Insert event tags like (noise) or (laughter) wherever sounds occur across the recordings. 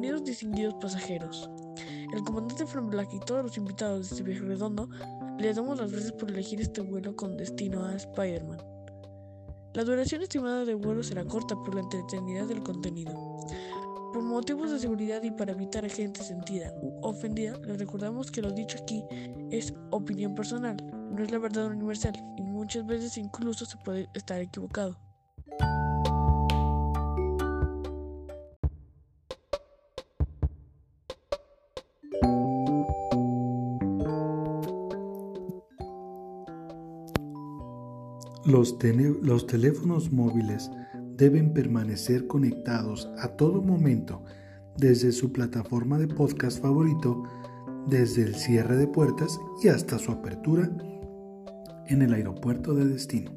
Bienvenidos distinguidos pasajeros. El comandante Frank Black y todos los invitados de este viaje redondo les damos las gracias por elegir este vuelo con destino a Spider-Man. La duración estimada del vuelo será corta por la entretenida del contenido. Por motivos de seguridad y para evitar gente sentida u ofendida, les recordamos que lo dicho aquí es opinión personal, no es la verdad universal y muchas veces incluso se puede estar equivocado. Los, teléfonos móviles deben permanecer conectados a todo momento desde su plataforma de podcast favorito, desde el cierre de puertas y hasta su apertura en el aeropuerto de destino.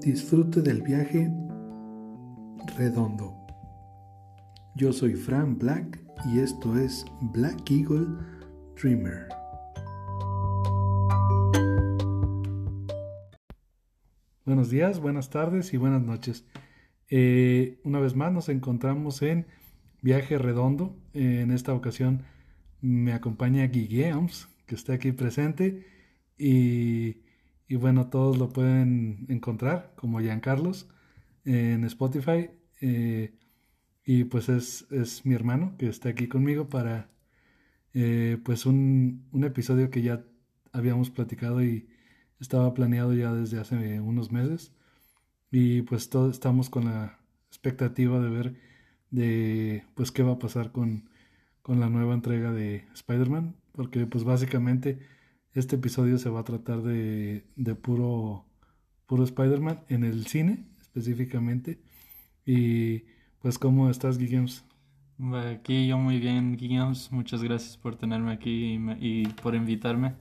Disfrute del viaje redondo. Yo soy Fran Black y esto es Black Eagle Dreamer. Buenos días, buenas tardes y buenas noches. Eh, una vez más nos encontramos en Viaje Redondo. en esta ocasión me acompaña Guillems, que está aquí presente. Y, bueno, todos lo pueden encontrar como Carlos en Spotify. Eh, y pues es, es, mi hermano que está aquí conmigo para eh, pues un, un episodio que ya habíamos platicado y estaba planeado ya desde hace unos meses. Y pues todos estamos con la expectativa de ver de pues qué va a pasar con, con la nueva entrega de Spider-Man porque pues básicamente este episodio se va a tratar de, de puro puro Spider-Man en el cine específicamente. Y pues cómo estás Guillems aquí yo muy bien Guillems muchas gracias por tenerme aquí y por invitarme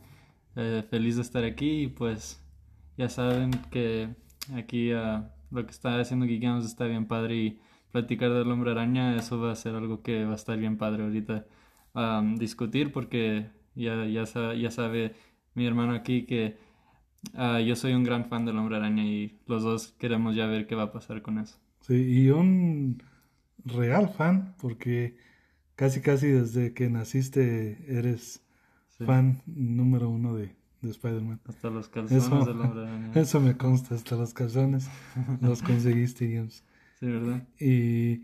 eh, feliz de estar aquí y pues ya saben que aquí uh, lo que está haciendo Geekamos está bien padre y platicar del hombre araña, eso va a ser algo que va a estar bien padre ahorita discutir porque ya, ya, ya sabe mi hermano aquí que uh, yo soy un gran fan del hombre araña y los dos queremos ya ver qué va a pasar con eso. Sí, y un real fan porque casi casi desde que naciste eres fan número uno de, de Spider-Man. Hasta los calzones eso, del hombre (laughs) Eso me consta, hasta los calzones (laughs) los conseguiste, James. Sí, ¿verdad? Y,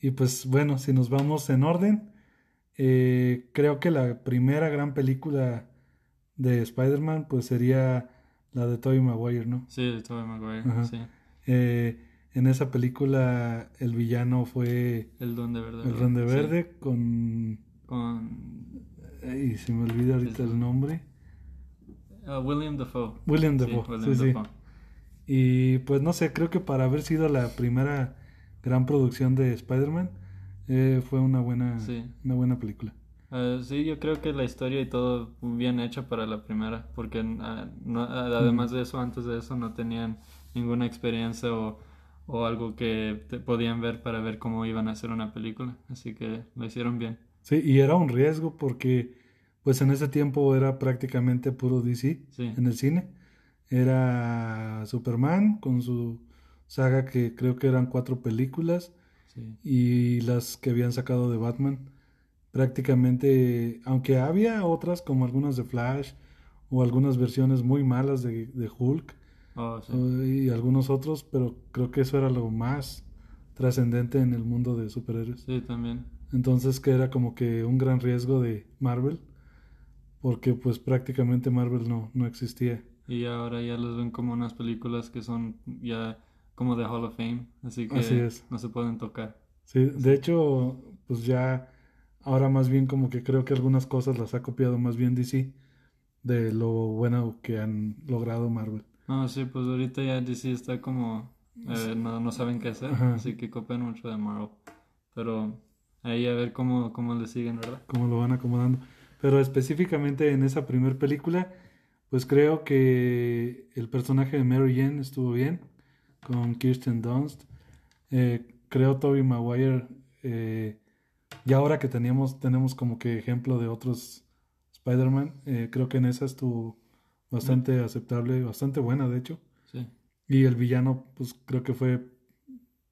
y pues bueno, si nos vamos en orden, eh, creo que la primera gran película de Spider-Man pues sería la de Tobey Maguire, ¿no? Sí, de Tobey Maguire, sí. Eh, en esa película el villano fue... El Duende Verde. El Duende Verde con... Con y se me olvida ahorita el nombre. Uh, William Dafoe. William Dafoe, sí, sí, Y pues no sé, creo que para haber sido la primera gran producción de Spider-Man, eh, fue una buena, una buena película. Uh, sí, yo creo que la historia y todo bien hecha para la primera, porque uh, no, además de eso, antes de eso no tenían ninguna experiencia o, o algo que podían ver para ver cómo iban a hacer una película, así que lo hicieron bien. Sí, y era un riesgo porque pues en ese tiempo era prácticamente puro DC en el cine. Era Superman con su saga que creo que eran cuatro películas y las que habían sacado de Batman. Prácticamente, aunque había otras como algunas de Flash o algunas versiones muy malas de, de Hulk oh, y algunos otros, pero creo que eso era lo más trascendente en el mundo de superhéroes. Sí, también. Entonces que era como que un gran riesgo de Marvel, porque pues prácticamente Marvel no, no existía. Y ahora ya los ven como unas películas que son ya como de Hall of Fame, así que no se pueden tocar. Sí, de hecho, pues ya ahora más bien como que creo que algunas cosas las ha copiado más bien DC de lo bueno que han logrado Marvel. No, sí, pues ahorita ya DC está como eh, no, no saben qué hacer, así que copian mucho de Marvel. Pero ahí a ver cómo, cómo le siguen, ¿verdad? Cómo lo van acomodando. Pero específicamente en esa primera película, pues creo que el personaje de Mary Jane estuvo bien con Kirsten Dunst. Eh, creo Toby Maguire, eh, y ahora que teníamos, tenemos como que ejemplo de otros Spider-Man, eh, creo que en esa estuvo bastante aceptable, bastante buena de hecho. Sí. Y el villano, pues creo que fue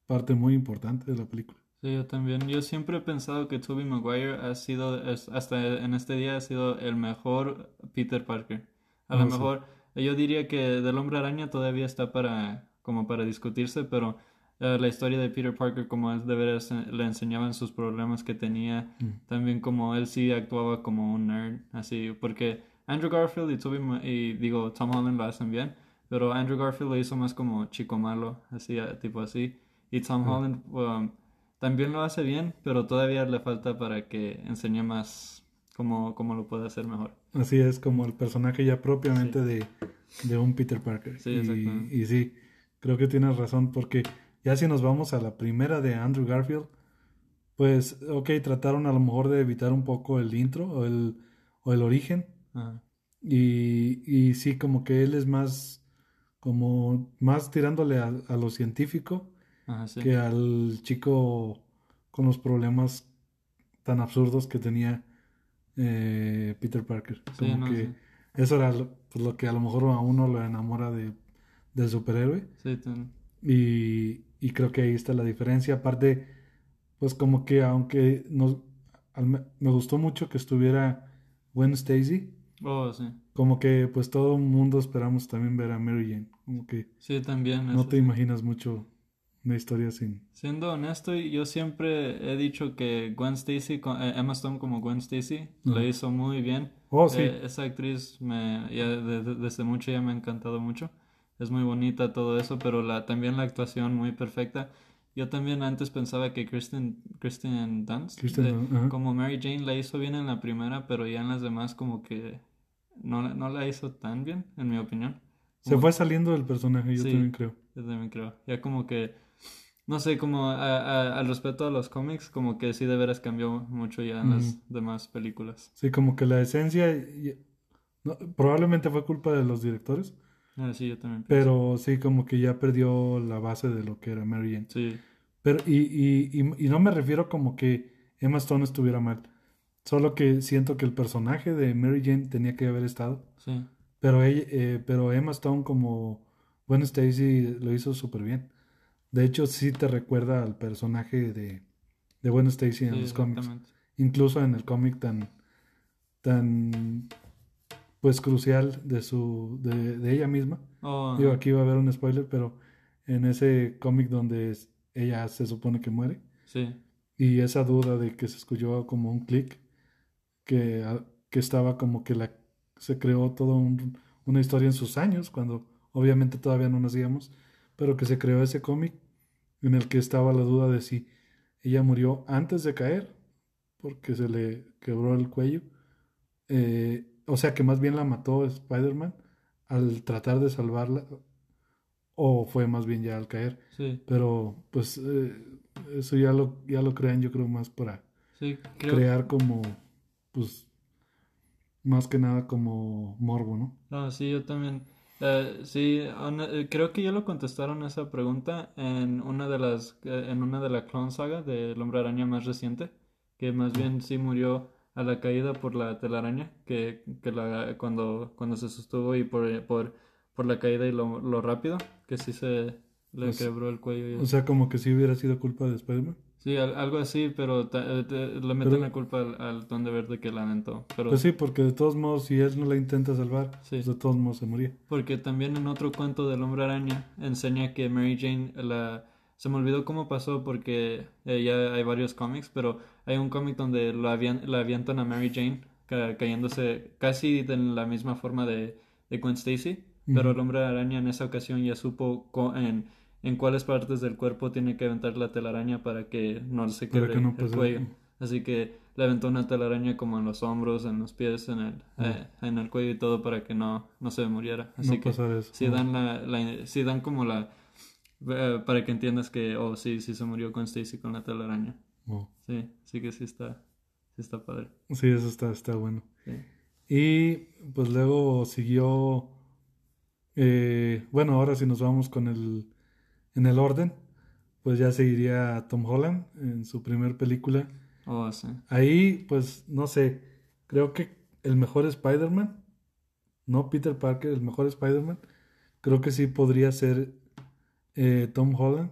parte muy importante de la película. Sí, yo también. Yo siempre he pensado que Tobey Maguire ha sido, es- hasta en este día, ha sido el mejor Peter Parker. A Ah, lo sí. mejor, yo diría que del Hombre Araña todavía está para, como para discutirse, pero eh, la historia de Peter Parker, como es de veras, le enseñaban sus problemas que tenía, Mm. también como él sí actuaba como un nerd, así, porque Andrew Garfield y Tobey, Ma- y digo, Tom Holland lo hacen bien, pero Andrew Garfield lo hizo más como chico malo, así, tipo así, y Tom Mm. Holland um, también lo hace bien, pero todavía le falta para que enseñe más cómo, cómo lo puede hacer mejor. Así es como el personaje ya propiamente de, de un Peter Parker. Sí, y, exactamente. y sí, creo que tienes razón porque ya si nos vamos a la primera de Andrew Garfield, pues ok, trataron a lo mejor de evitar un poco el intro o el, o el origen. Ajá. Y, y sí, como que él es más, como más tirándole a, a lo científico Ajá, sí. que al chico con los problemas tan absurdos que tenía eh, Peter Parker. Sí, Como no, que sí. eso era lo, pues, lo que a lo mejor a uno lo enamora de, del superhéroe. Sí, Y, y creo que ahí está la diferencia. Aparte, pues como que aunque nos, al me, gustó mucho que estuviera Gwen Stacy, Oh, sí. como que pues todo el mundo esperamos también ver a Mary Jane. Como que Sí, también. no eso te imaginas mucho una historia sin... Siendo honesto, yo siempre he dicho que Gwen Stacy, eh, Emma Stone como Gwen Stacy, lo Ujú. hizo muy bien. Oh, sí. Eh, esa actriz me, ya de- de- desde mucho ya me ha encantado mucho. Es muy bonita todo eso, pero la, también la actuación muy perfecta. Yo también antes pensaba que Kristen, Kristen Dunst, Kristen de- Dunst, ajá. como Mary Jane, la hizo bien en la primera, pero ya en las demás como que no, la- no la hizo tan bien, en mi opinión. Se fue saliendo del personaje, yo Sí. también creo. yo también creo. Ya como que, no sé, como a- a- al respecto a los cómics, como que sí de veras cambió mucho ya en las demás películas. Sí, como que la esencia... y- no, probablemente fue culpa de los directores, Ah, sí, yo también pienso. pero sí, como que ya perdió la base de lo que era Mary Jane. Sí, Pero, y, y, y, y no me refiero como que Emma Stone estuviera mal. Solo que siento que el personaje de Mary Jane tenía que haber estado. sí, Pero, ella, eh, pero Emma Stone como Gwen Stacy lo hizo súper bien. De hecho, sí te recuerda al personaje de, de Gwen Stacy en sí, los cómics. Incluso en el cómic tan, tan pues crucial de su, de, de ella misma. Oh, Digo, aquí va a haber un spoiler, pero en ese cómic donde ella se supone que muere. sí, Y esa duda de que se escuchó como un clic, que, ah, que estaba como que la, se creó toda un- una historia en sus años, cuando obviamente todavía no nacíamos, pero que se creó ese cómic en el que estaba la duda de si ella murió antes de caer, porque se le quebró el cuello, eh, o sea que más bien la mató Spider-Man al tratar de salvarla, o fue más bien ya al caer. sí, Pero pues eh, eso ya lo, ya lo crean yo creo más para sí, creo, crear como, pues, más que nada como morbo, ¿no? no, sí, yo también, eh, sí, eh, creo que ya lo contestaron esa pregunta en una de las, eh, en una de la Clone Saga del Hombre Araña más reciente, que más bien sí murió a la caída por la telaraña, que, que la, cuando, cuando se sostuvo y por, por, por la caída y lo, lo rápido, que sí se le Pues, quebró el cuello. y O sea, como que si hubiera sido culpa de Spider-Man. Sí, al- algo así, pero ta- eh, te- le meten Pero- la culpa al, al Duende Verde que la aventó. Pero Pues sí, porque de todos modos, si él no la intenta salvar, Sí. pues de todos modos se moría. Porque también en otro cuento del Hombre Araña enseña que Mary Jane la... Se me olvidó cómo pasó porque eh, ya hay varios cómics, pero hay un cómic donde lo avian- la avientan a Mary Jane ca- cayéndose casi de la misma forma de, de Gwen Stacy, pero el. Hombre Araña en esa ocasión ya supo co- en, en cuáles partes del cuerpo tiene que aventar la telaraña para que no se quebre que no el cuello. Así que le aventó una telaraña como en los hombros, en los pies, en el, eh, en el cuello y todo para que no, no se muriera. Así no que pasar eso. sí ¿no? dan la, la- sí dan como la eh, para que entiendas que oh sí sí se murió con Stacy con la telaraña No. sí sí que sí está sí está padre Sí, eso está, está bueno. sí Y pues luego siguió, eh, bueno, ahora si nos vamos con el, en el orden, pues ya seguiría Tom Holland en su primer película. oh sí Ahí, pues, no sé, creo que el mejor Spider-Man, no Peter Parker, el mejor Spider-Man, creo que sí podría ser eh, Tom Holland,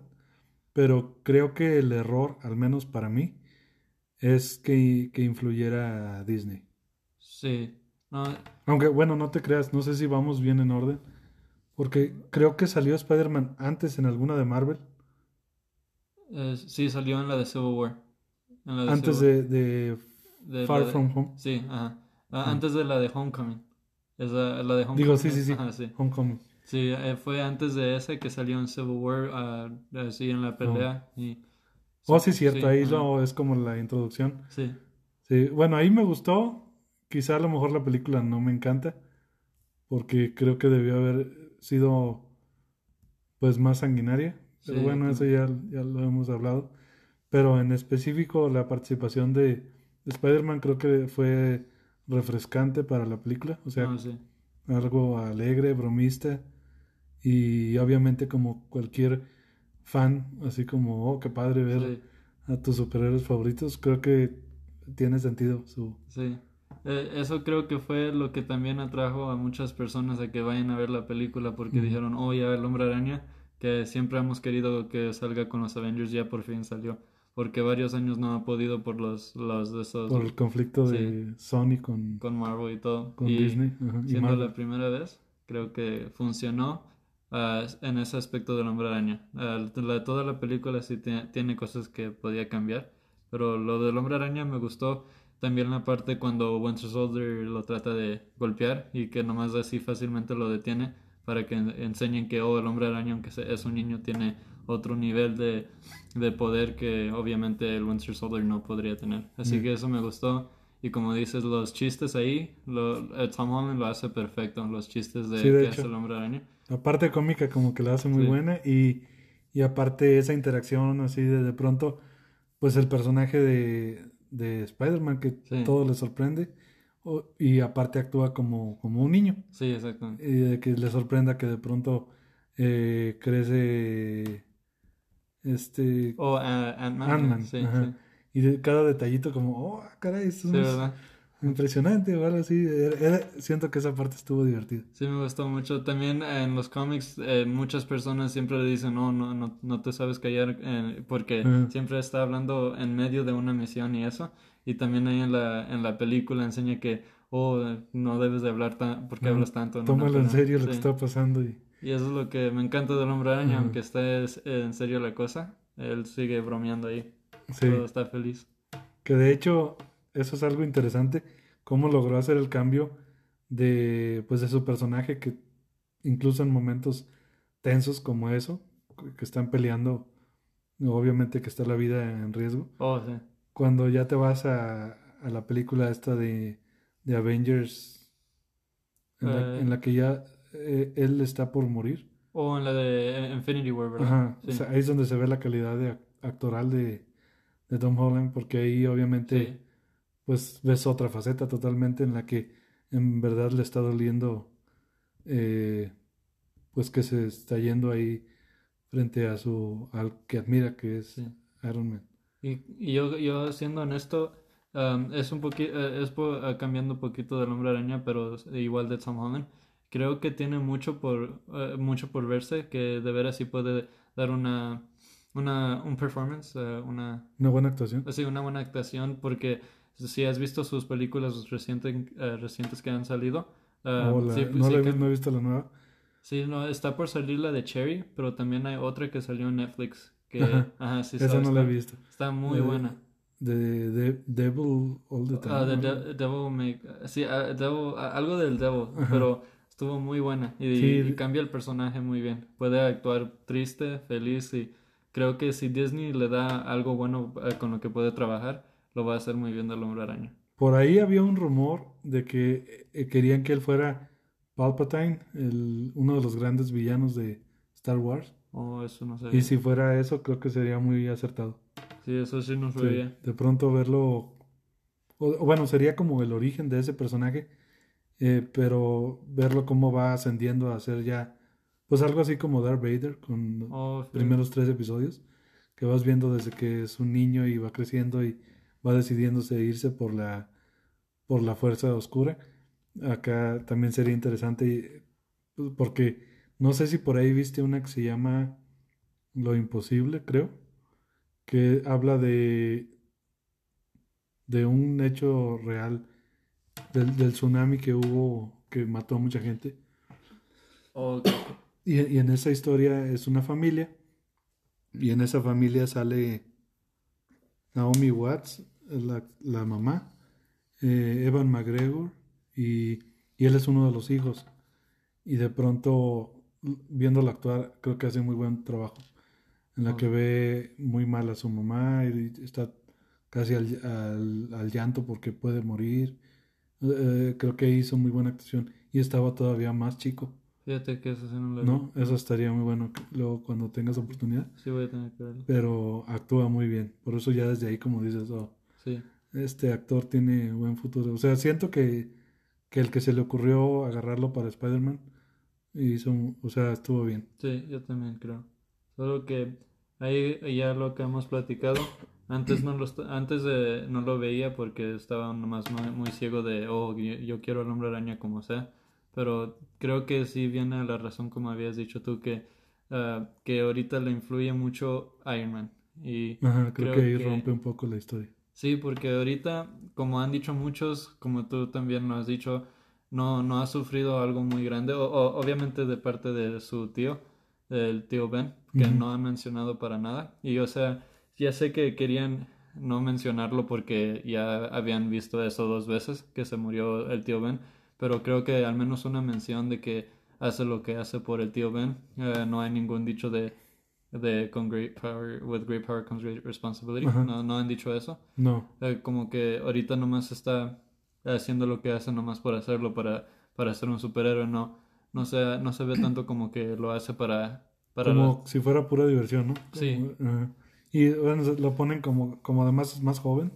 pero creo que el error, al menos para mí, es que, que influyera a Disney. Sí. No, Aunque, bueno, no te creas, no sé si vamos bien en orden, porque creo que salió Spider-Man antes en alguna de Marvel, eh, sí, salió en la de Civil War. En la de antes Civil- de, de de Far de- From Home, Sí, ajá. Ah, Ah. Antes de la de Homecoming. Esa, la de Homecoming. Digo, sí, sí, sí, Ajá, sí. Homecoming. Sí, eh, fue antes de ese que salió en Civil War, ah, así en la pelea. Y, Oh, sí, cierto, ahí ajá. lo, es como la introducción. Sí, Sí, bueno, ahí me gustó. Quizá a lo mejor la película no me encanta, porque creo que debió haber sido pues más sanguinaria. Pero Sí, bueno, eso ya, ya lo hemos hablado. Pero en específico la participación de, de Spider-Man creo que fue refrescante para la película. O sea, no, sí. algo alegre, bromista. Y obviamente como cualquier fan, así como, oh, qué padre ver Sí, a tus superhéroes favoritos, creo que tiene sentido su... sí. Eh, eso creo que fue lo que también atrajo a muchas personas a que vayan a ver la película porque dijeron, oh, ya el Hombre Araña, que siempre hemos querido que salga con los Avengers, ya por fin salió. Porque varios años no ha podido por los, los de esos, por el conflicto de Sony con, con Marvel y todo. con Y Disney. ajá, y siendo Marvel. la primera vez, creo que funcionó ah, en ese aspecto del Hombre Araña. Ah, la- toda la película sí tiene cosas que podía cambiar, pero lo del Hombre Araña me gustó también la parte cuando Winter Soldier lo trata de golpear y que nomás así fácilmente lo detiene para que en- enseñen que oh, el Hombre Araña, aunque es un niño, tiene otro nivel de, de poder que obviamente el Winter Soldier no podría tener. Así Mm. que eso me gustó. Y como dices, los chistes ahí, lo, Tom Holland lo hace perfecto, los chistes de Sí, de que hecho. hace el hombre araña. La parte cómica como que la hace muy Sí. buena y, y aparte esa interacción así de de pronto, pues el personaje de, de Spider-Man que Sí. todo le sorprende o- y aparte actúa como, como un niño Sí, exacto. y de que le sorprenda que de pronto eh, crece este O ah, Ant-Man. Ant-Man, sí, sí. y de cada detallito como, oh, caray, esto Sí, es ¿verdad? Impresionante o algo así. Siento que esa parte estuvo divertida. Sí, me gustó mucho. También en los cómics, eh, muchas personas siempre le dicen, no, no, no, no te sabes callar, eh, porque Ajá. siempre está hablando en medio de una misión y eso. Y también ahí en la, en la película enseña que, oh, no debes de hablar tan, porque Ajá. hablas tanto. Tómalo en pelea?" serio lo que Sí. está pasando y Y eso es lo que me encanta del Hombre Araña, Ajá. aunque esté es- en serio la cosa, él sigue bromeando ahí. sí. Todo está feliz. Que de hecho, eso es algo interesante, cómo logró hacer el cambio de, pues, de su personaje, que incluso en momentos tensos como eso, que están peleando, obviamente que está la vida en riesgo, Oh, sí. cuando ya te vas a, a la película esta de, de Avengers, en la, Eh. en la que ya eh, él está por morir. O en la de Infinity War, ¿verdad? Ajá, Sí. o sea, ahí es donde se ve la calidad de ac- actoral de, de Tom Holland, porque ahí obviamente Sí. Pues ves otra faceta totalmente en la que en verdad le está doliendo eh, pues que se está yendo ahí frente a su al que admira que es Sí. Iron Man. Y, y yo, yo siendo honesto, um, es un poquito, es po- eh, cambiando un poquito del Hombre Araña, pero es igual de Tom Holland. Creo que tiene mucho por, eh, mucho por verse, que de veras sí puede dar una, una, un performance, eh, una, Una buena actuación. así, una buena actuación, porque si has visto sus películas recientes, eh, recientes que han salido, eh, Oh, la- sí, no, sí la he que- no he visto la nueva. sí, no, está por salir la de Cherry, pero también hay otra que salió en Netflix, que, Ajá. ajá, sí, Esa está- no la he visto. Está muy Eh, buena. De, de Devil All the Time. Ah, the ¿no? De- Devil May... Sí, ah, Devil- ah, algo del Devil, Ajá. pero estuvo muy buena y, Sí, y de- cambia el personaje muy bien. Puede actuar triste, feliz y creo que si Disney le da algo bueno eh, con lo que puede trabajar, lo va a hacer muy bien del Hombre Araña. Por ahí había un rumor de que eh, querían que él fuera Palpatine, el, uno de los grandes villanos de Star Wars. Oh, eso no sé. Y si fuera eso, creo que sería muy acertado. Sí, eso sí no Sí, sabía. de pronto verlo, o- o bueno, sería como el origen de ese personaje, eh, pero verlo cómo va ascendiendo a ser ya, pues algo así como Darth Vader con los Oh, sí. primeros tres episodios, que vas viendo desde que es un niño y va creciendo y va decidiéndose irse por la, por la fuerza oscura. Acá también sería interesante y- porque no sé si por ahí viste una que se llama Lo Imposible, creo. que habla de, de un hecho real, del, del tsunami que hubo, que mató a mucha gente. Y, y en esa historia es una familia, y en esa familia sale Naomi Watts, la, la mamá, eh, Evan McGregor, y, y él es uno de los hijos. Y de pronto, viéndola actuar, creo que hace muy buen trabajo. En la que ve muy mal a su mamá y está casi al, al- al llanto porque puede morir. Eh, creo que hizo muy buena actuación y estaba todavía más chico, Fíjate que eso sí no. Eso estaría muy bueno luego cuando tengas oportunidad. Sí voy a tener que verlo. Pero actúa muy bien. Por eso ya desde ahí como dices, oh, Sí. este actor tiene buen futuro. O sea, siento que, que el que se le ocurrió agarrarlo para Spider-Man hizo, o sea, estuvo bien. Sí, yo también creo. Solo que ahí ya lo que hemos platicado, antes no lo, antes de, no lo veía porque estaba nomás muy, muy ciego de, oh, yo, yo quiero al hombre araña como sea. Pero creo que sí viene a la razón, como habías dicho tú, que, ah, que ahorita le influye mucho Iron Man. Y Ajá, creo, Creo que ahí que- rompe un poco la historia. Sí, porque ahorita, como han dicho muchos, como tú también lo has dicho, no, no ha sufrido algo muy grande, o, o- obviamente de parte de su tío, el tío Ben, que no ha mencionado para nada. Y o sea, ya sé que querían no mencionarlo porque ya habían visto eso dos veces, que se murió el tío Ben, pero creo que al menos una mención de que hace lo que hace por el tío Ben, eh, no hay ningún dicho de, de con great power, with great power comes great responsibility, Ajá. no, no han dicho eso. No, Eh, como que ahorita nomás está haciendo lo que hace nomás por hacerlo, para, para ser un superhéroe, no, no se, no se ve tanto como que lo hace para, para como si fuera pura diversión, ¿no? Sí. Ajá. Y bueno, lo ponen como, como además es más joven,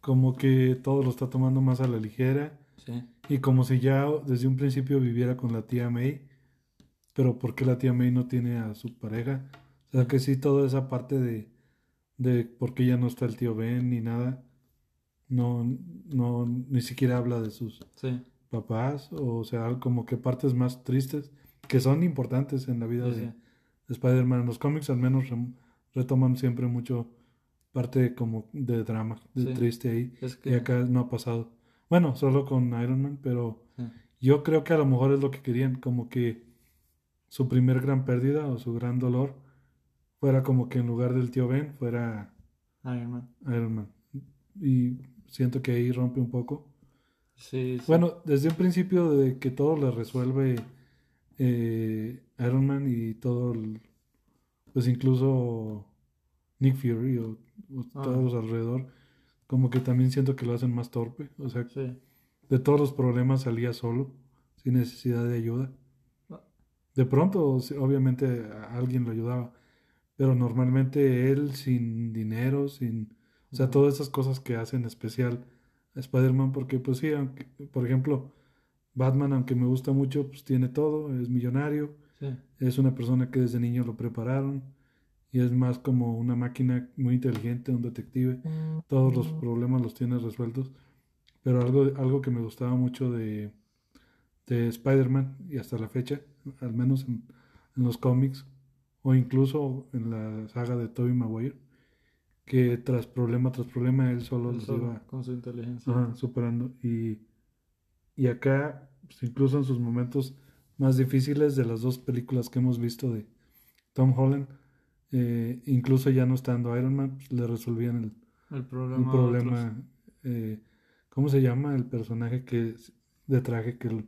como que todo lo está tomando más a la ligera. sí, Y como si ya desde un principio viviera con la tía May, pero ¿por qué la tía May no tiene a su pareja? O sea que sí, toda esa parte de, de por qué ya no está el tío Ben ni nada, no, no, ni siquiera habla de sus sí, papás, o sea, como que partes más tristes, que son importantes en la vida sí, de, sí. de Spider-Man. Los cómics al menos retoman siempre mucho parte como de drama, de triste ahí. Es Y acá no ha pasado. Bueno, solo con Iron Man, pero yo creo que a lo mejor es lo que querían, como que su primer gran pérdida o su gran dolor fuera como que en lugar del tío Ben fuera Iron Man. Iron Man. Y siento que ahí rompe un poco. Sí, sí, Bueno, desde un principio de que todo le resuelve eh, Iron Man y todo, el- pues incluso Nick Fury o, o Ah. todos alrededor, como que también siento que lo hacen más torpe. O sea, sí, de todos los problemas salía solo, sin necesidad de ayuda. De pronto, obviamente, a- alguien lo ayudaba, pero normalmente él sin dinero, sin... O sea, todas esas cosas que hacen especial a Spider-Man, porque pues sí, aunque, por ejemplo, Batman, aunque me gusta mucho, pues tiene todo, es millonario, sí, es una persona que desde niño lo prepararon y es más como una máquina muy inteligente, un detective, todos los problemas los tiene resueltos, pero algo, algo que me gustaba mucho de, de Spider-Man y hasta la fecha, al menos en, en los cómics o incluso en la saga de Tobey Maguire, que tras problema tras problema él solo él los solo, iba con su inteligencia. ajá, superando y, y acá, pues, incluso en sus momentos más difíciles de las dos películas que hemos visto de Tom Holland, eh, incluso ya no estando Iron Man, pues, le resolvían el, El problema. otros. problema. eh, ¿cómo se llama el personaje que de traje que él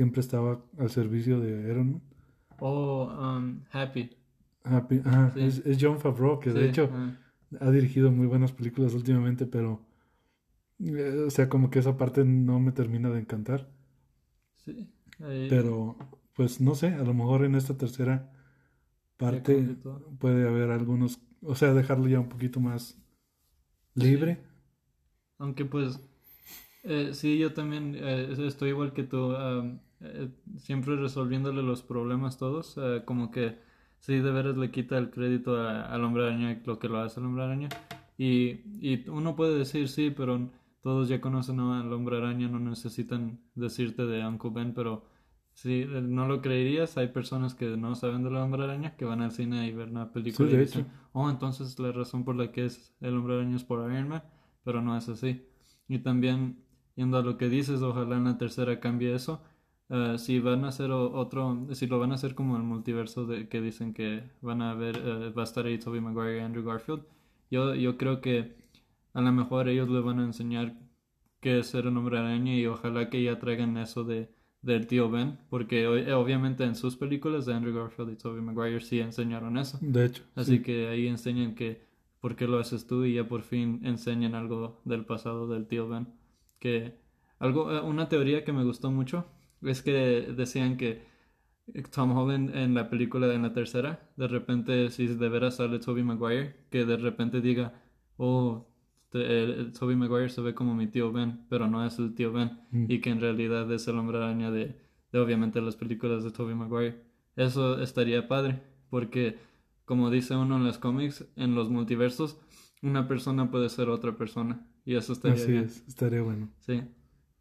siempre estaba al servicio de Iron Man? Oh, um, Happy. Happy- ajá, Sí. es, es John Favreau, que de hecho ha dirigido muy buenas películas últimamente, pero eh, o sea, como que esa parte no me termina de encantar. sí. ahí- Pero, pues no sé, a lo mejor en esta tercera parte puede haber algunos, o sea, dejarlo ya un poquito más libre. Aunque pues, eh, sí, yo también eh, estoy igual que tú, am, eh, siempre resolviéndole los problemas todos, eh, como que sí, de veras le quita el crédito a- al hombre araña lo que lo hace el hombre araña. Y, y uno puede decir sí, pero todos ya conocen al hombre araña, no necesitan decirte de Uncle Ben, pero Sí, eh, no lo creerías. Hay personas que no saben del hombre araña que van al cine y ver una película Sí, y dicen, oh, entonces la razón por la que es el hombre araña es por Iron Man, pero no es así. Y también, yendo a lo que dices, ojalá en la tercera cambie eso. Eh, si van a hacer otro, si lo van a hacer como el multiverso de que dicen que van a ver, eh, va a estar ahí Tobey Maguire y Andrew Garfield, yo, yo creo que a lo mejor ellos le van a enseñar qué es ser un hombre araña y ojalá que ya traigan eso de del tío Ben, porque obviamente en sus películas de Andrew Garfield y Tobey Maguire sí enseñaron eso. De hecho. Así sí. que ahí enseñan que por qué lo haces tú y ya por fin enseñan algo del pasado del tío Ben. Que algo, eh, una teoría que me gustó mucho es que decían que Tom Holland en la película, en la tercera, de repente, si de veras sale Tobey Maguire, que de repente diga, oh, te- el- Tobey Maguire se ve como mi tío Ben, pero no es el tío Ben, Mm. y que en realidad es el hombre araña de, de obviamente las películas de Tobey Maguire. Eso estaría padre, porque como dice uno en los cómics, en los multiversos, una persona puede ser otra persona, y eso estaría Así bien. es, estaría bueno. Sí,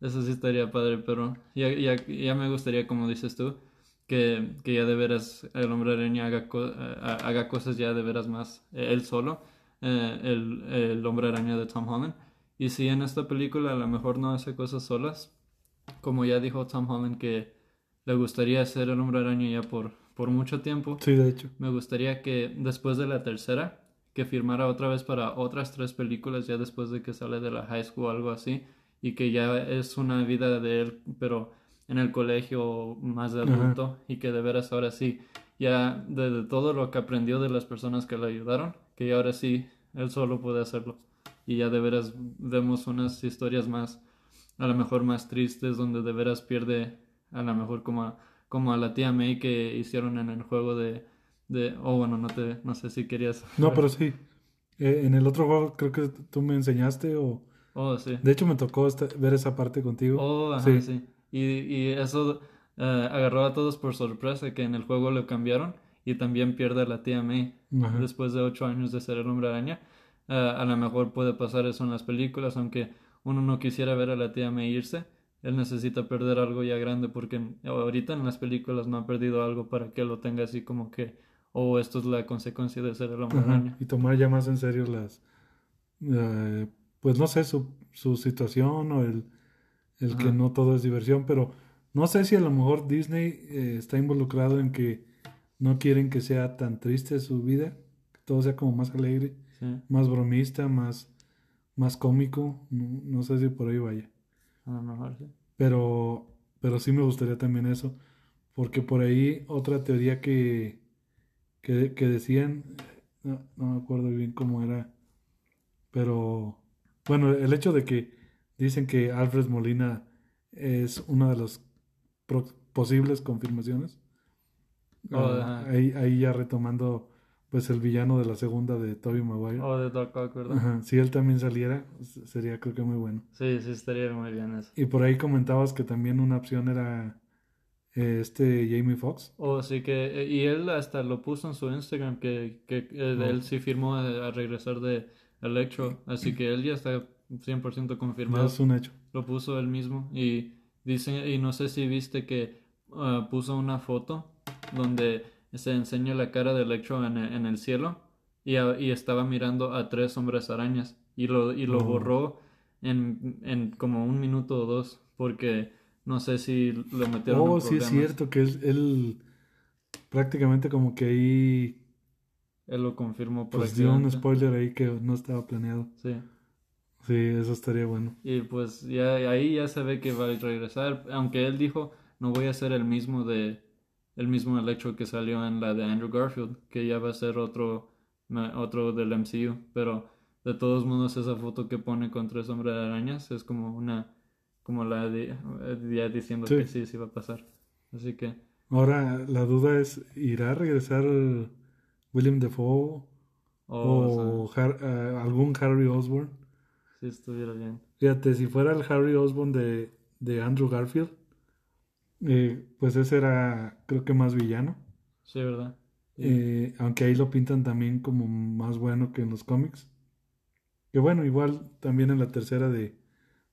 eso sí estaría padre, pero ya, ya, ya me gustaría, como dices tú, que, que ya de veras el hombre araña haga, co- eh, haga cosas ya de veras más eh, él solo, eh, el, el hombre araña de Tom Holland. Y si en esta película a lo mejor no hace cosas solas, como ya dijo Tom Holland que le gustaría ser el hombre araña ya por, por mucho tiempo, Sí, de hecho. me gustaría que después de la tercera, que firmara otra vez para otras tres películas, ya después de que sale de la high school o algo así, y que ya es una vida de él, pero en el colegio más de Ajá. adulto, y que de veras ahora sí, ya de todo lo que aprendió de las personas que le ayudaron, que ya ahora sí, él solo puede hacerlo. Y ya de veras vemos unas historias más, a lo mejor más tristes, donde de veras pierde, a lo mejor como a, como a la tía May que hicieron en el juego de, de oh bueno, no te, no sé si querías. No, pero sí. Eh, en el otro juego creo que tú me enseñaste o... Oh, sí. De hecho me tocó esta- ver esa parte contigo. Oh, ajá, Sí. sí. Y, y eso eh, agarró a todos por sorpresa que en el juego lo cambiaron y también pierde a la tía May Ajá. después de ocho años de ser el hombre araña. Eh, a lo mejor puede pasar eso en las películas, aunque uno no quisiera ver a la tía May irse. Él necesita perder algo ya grande porque ahorita en las películas no ha perdido algo para que lo tenga así como que, oh, esto es la consecuencia de ser el hombre araña. Y tomar ya más en serio las... eh, pues no sé, su, su situación o el, el que no todo es diversión, pero no sé si a lo mejor Disney eh, está involucrado en que no quieren que sea tan triste su vida, que todo sea como más alegre, Sí, más bromista, más, más cómico, no, no sé si por ahí vaya. a lo mejor sí. Pero, pero sí me gustaría también eso, porque por ahí otra teoría que, que, que decían, no, no me acuerdo bien cómo era, pero bueno, el hecho de que dicen que Alfred Molina es una de las posibles confirmaciones. Oh, Ah, ahí, ahí ya retomando pues el villano de la segunda de Tobey Maguire. Oh, de Doc Ock, ¿verdad? Ajá, Si él también saliera, sería creo que muy bueno. Sí, sí, estaría muy bien eso. Y por ahí comentabas que también una opción era eh, este Jamie Foxx. Oh, sí que, eh, y él hasta lo puso en su Instagram que, que eh, Oh. él sí firmó a, a regresar de Electro, así que él ya está 100% Ya confirmado. es un hecho. Lo puso él mismo y dice, y no sé si viste que ah, puso una foto donde se enseña la cara de Electro en el, en el cielo y, a- y estaba mirando a tres hombres arañas y lo, y lo Oh. borró en, en como un minuto o dos porque no sé si lo metieron en Oh, sí es cierto que él, él prácticamente como que ahí Él lo confirmó por pues dio un accidente. spoiler ahí que no estaba planeado. Sí. Sí, eso estaría bueno. Y pues ya ahí ya se ve que va a regresar, aunque él dijo no voy a ser el mismo de el mismo Electro que salió en la de Andrew Garfield, que ya va a ser otro otro del MCU, pero de todos modos esa foto que pone con tres hombres arañas es como una como la de ya diciendo Sí. que sí sí va a pasar. Así que Ahora la duda es, ¿irá a regresar William Defoe oh, o Har- eh, algún Harry Osborn? si estuviera bien. Fíjate, si fuera el Harry Osborn de, de Andrew Garfield, eh, pues ese era creo que más villano. Sí, ¿verdad? Eh, aunque ahí lo pintan también como más bueno que en los cómics. Que bueno, igual también en la tercera de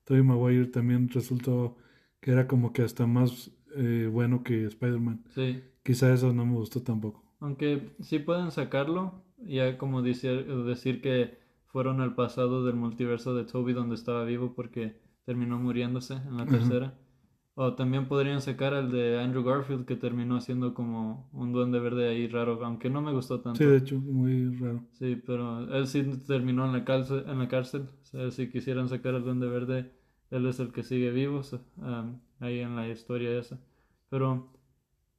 Tobey Maguire también resultó que era como que hasta más eh, bueno que Spider-Man. Sí. Quizá eso no me gustó tampoco. Aunque sí pueden sacarlo, ya como decir, decir que fueron al pasado del multiverso de Toby donde estaba vivo porque terminó muriéndose en la tercera. O también podrían sacar al de Andrew Garfield que terminó siendo como un duende verde ahí raro, aunque no me gustó tanto. Sí, de hecho, muy raro. Sí, pero él sí terminó en la cárcel. En la cárcel. O sea, si quisieran sacar al Duende Verde, él es el que sigue vivo um, ahí en la historia esa. Pero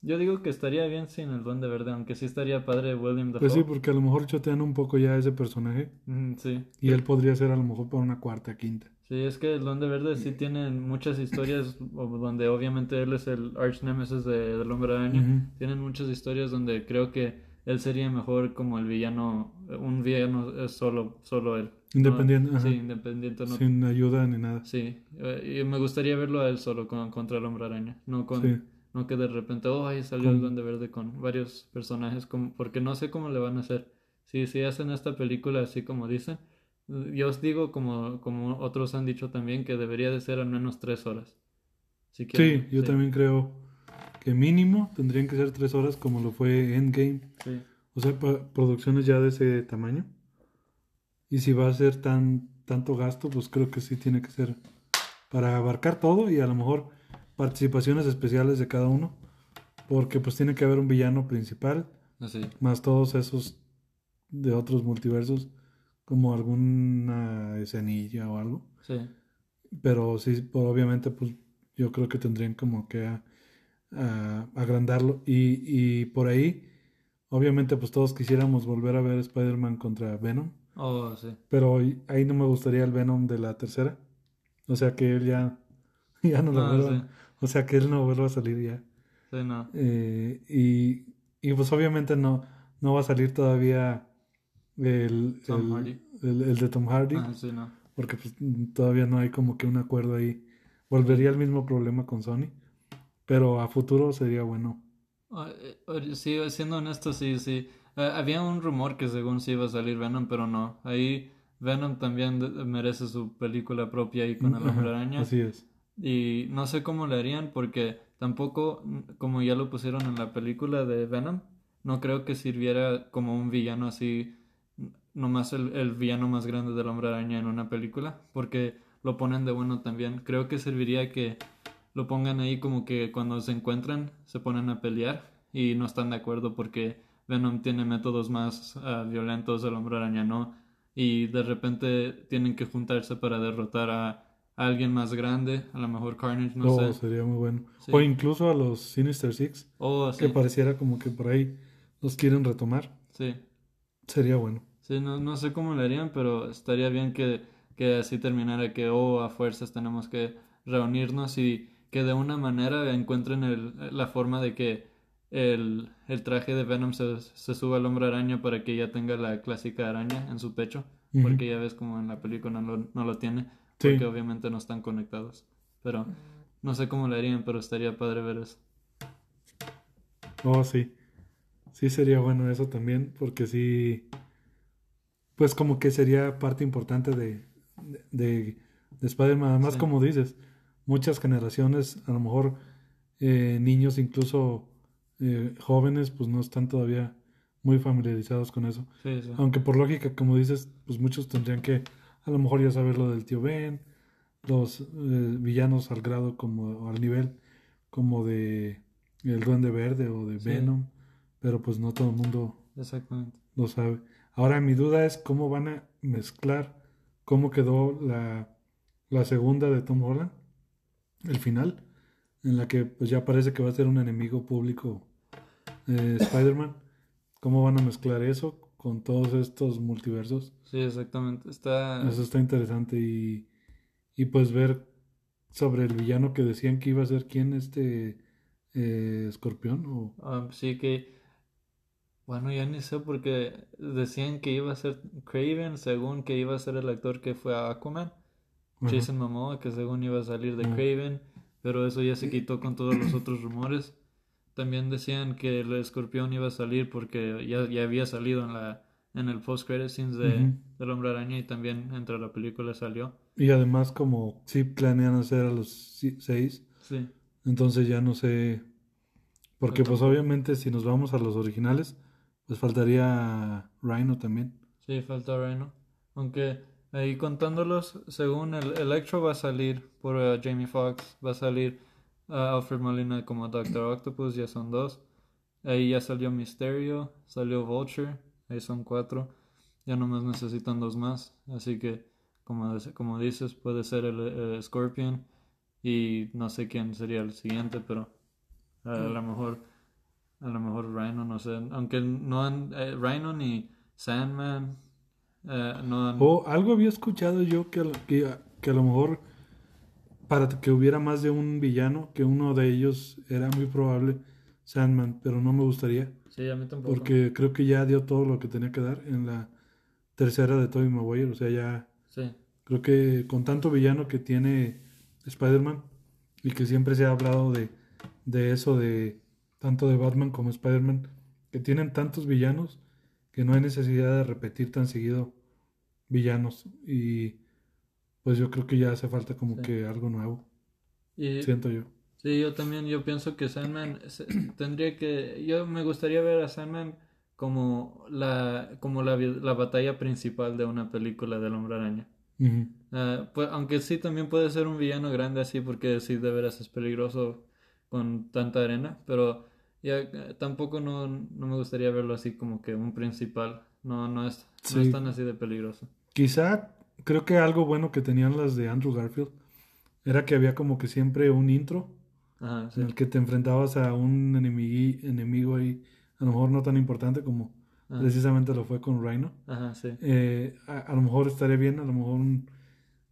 yo digo que estaría bien sin el Duende Verde, aunque sí estaría padre William Dafoe. Pues sí, porque a lo mejor chotean un poco ya a ese personaje Mm, sí. y él podría ser a lo mejor para una cuarta, quinta. Sí, es que el Duende Verde sí tiene muchas historias donde obviamente él es el arch nemesis de, del Hombre Araña. Tienen muchas historias donde creo que él sería mejor como el villano, un villano es solo, solo él. ¿no? Independiente, ajá. Sí, independiente. No, Sin ayuda ni nada. Sí, eh, y me gustaría verlo a él solo con, contra el Hombre Araña, no con Sí. No que de repente, oh, ahí salió el Duende Verde con varios personajes, como, porque no sé cómo le van a hacer. Si, si hacen esta película así como dicen, yo os digo, como, como otros han dicho también, que debería de ser al menos tres horas. Si Sí, quieren, yo también creo que mínimo tendrían que ser tres horas como lo fue Endgame. Sí, O sea, producciones ya de ese tamaño. Y si va a ser tan tanto gasto, pues creo que sí tiene que ser para abarcar todo y a lo mejor participaciones especiales de cada uno. Porque pues tiene que haber un villano principal, así. más todos esos de otros multiversos, como alguna escenilla o algo. Sí, Pero sí, pues, obviamente, pues yo creo que tendrían como que a- a- agrandarlo. Y, y por ahí, obviamente, pues todos quisiéramos volver a ver Spider-Man contra Venom. oh, sí. Pero ahí- no me gustaría el Venom de la tercera. O sea que él ya, (laughs) ya no lo Ah, sí. O sea que él no vuelva a salir ya. Sí, no. Eh, y, y pues obviamente no, no va a salir todavía el, Tom el- Hardy. el- el de Tom Hardy Ah, sí, no. porque pues todavía no hay como que un acuerdo ahí. Volvería al mismo problema con Sony, pero a futuro sería bueno. Eh, Sí, siendo honesto, sí, sí. Eh, había un rumor que según sí iba a salir Venom, pero no. Ahí Venom también merece su película propia ahí con el Ajá, Hombre Araña. Así es. Y no sé cómo le harían porque tampoco, como ya lo pusieron en la película de Venom, no creo que sirviera como un villano así, nomás el, el villano más grande del Hombre Araña en una película, porque lo ponen de bueno también. Creo que serviría que lo pongan ahí como que cuando se encuentran se ponen a pelear y no están de acuerdo porque Venom tiene métodos más ah, violentos, el Hombre Araña no, y de repente tienen que juntarse para derrotar a a alguien más grande, a lo mejor Carnage, no Oh, sé. sería muy bueno. Sí. O incluso a los Sinister Six, Oh, sí, que pareciera como que por ahí los quieren retomar. sí. Sería bueno. Sí, no, no sé cómo le harían, pero estaría bien que, que así terminara, que oh, a fuerzas tenemos que reunirnos y que de una manera encuentren el, la forma de que el, el traje de Venom se, se suba al hombre araña para que ella tenga la clásica araña en su pecho, porque ya ves como en la película no lo, no lo tiene, Sí. porque obviamente no están conectados. Pero no sé cómo le harían, pero estaría padre ver eso. Oh, sí. Sí sería bueno eso también, porque sí, pues como que sería parte importante de, de, de Spider-Man. Además, Sí. como dices, muchas generaciones, a lo mejor eh, niños, incluso eh, jóvenes, pues no están todavía muy familiarizados con eso. Sí, sí. Aunque por lógica, como dices, pues muchos tendrían que a lo mejor ya saber lo del tío Ben, los eh, villanos al grado como, al nivel como de el Duende Verde o de Sí. Venom, pero pues no todo el mundo Exactamente. lo sabe. Ahora mi duda es cómo van a mezclar cómo quedó la, la segunda de Tom Holland, el final, en la que pues ya parece que va a ser un enemigo público eh, Spider-Man. ¿Cómo van a mezclar eso con todos estos multiversos? Sí, exactamente. Está... Eso está interesante y, y pues ver sobre el villano que decían que iba a ser quién, este eh, escorpión o... Ah, sí que, bueno, ya ni sé porque decían que iba a ser Craven, según que iba a ser el actor que fue a Aquaman. Jason Momoa, que según iba a salir de. Craven, pero eso ya se quitó con todos los otros rumores. También decían que el escorpión iba a salir porque ya, ya había salido en la en el post credit scenes de, Ujú. del Hombre Araña y también entre la película salió. Y además como sí planean hacer a los seis, Sí, Entonces ya no sé. Porque pues obviamente si nos vamos a los originales, pues faltaría Rhino también. Sí, falta Rhino. Aunque ahí contándolos, según el Electro va a salir por eh, Jamie Foxx, va a salir Alfred Molina como Doctor Octopus, ya son dos. Ahí ya salió Mysterio, salió Vulture, ahí son cuatro. Ya nomás necesitan dos más. Así que, como, como dices, puede ser el, Scorpion y no sé quién sería el siguiente, pero a lo mejor, a lo mejor Rhino, no sé. Aunque no han, eh, Rhino ni Sandman eh, no han... O algo había escuchado yo que, que, que a lo mejor para que hubiera más de un villano, que uno de ellos era muy probable Sandman, pero no me gustaría. Sí, a mí tampoco. Porque creo que ya dio todo lo que tenía que dar en la tercera de Tobey Maguire. O sea, ya Sí, creo que con tanto villano que tiene Spider-Man y que siempre se ha hablado de, de eso, de tanto de Batman como Spider-Man, que tienen tantos villanos que no hay necesidad de repetir tan seguido villanos. Y pues yo creo que ya hace falta como Sí. que algo nuevo, y siento yo. sí, yo también, yo pienso que Sandman se- tendría que, yo me gustaría ver a Sandman como la, como la, la batalla principal de una película del Hombre Araña. Ah, pues, aunque sí también puede ser un villano grande así porque sí de veras es peligroso con tanta arena, pero ya tampoco no, no me gustaría verlo así como que un principal. No, no es, no es tan así de peligroso. Quizá creo que algo bueno que tenían las de Andrew Garfield era que había como que siempre un intro Ajá, sí. en el que te enfrentabas a un enemigo, enemigo ahí, a lo mejor no tan importante como Ajá, precisamente lo fue con Rhino. ajá, sí. Eh, a, a lo mejor estaría bien, a lo mejor un-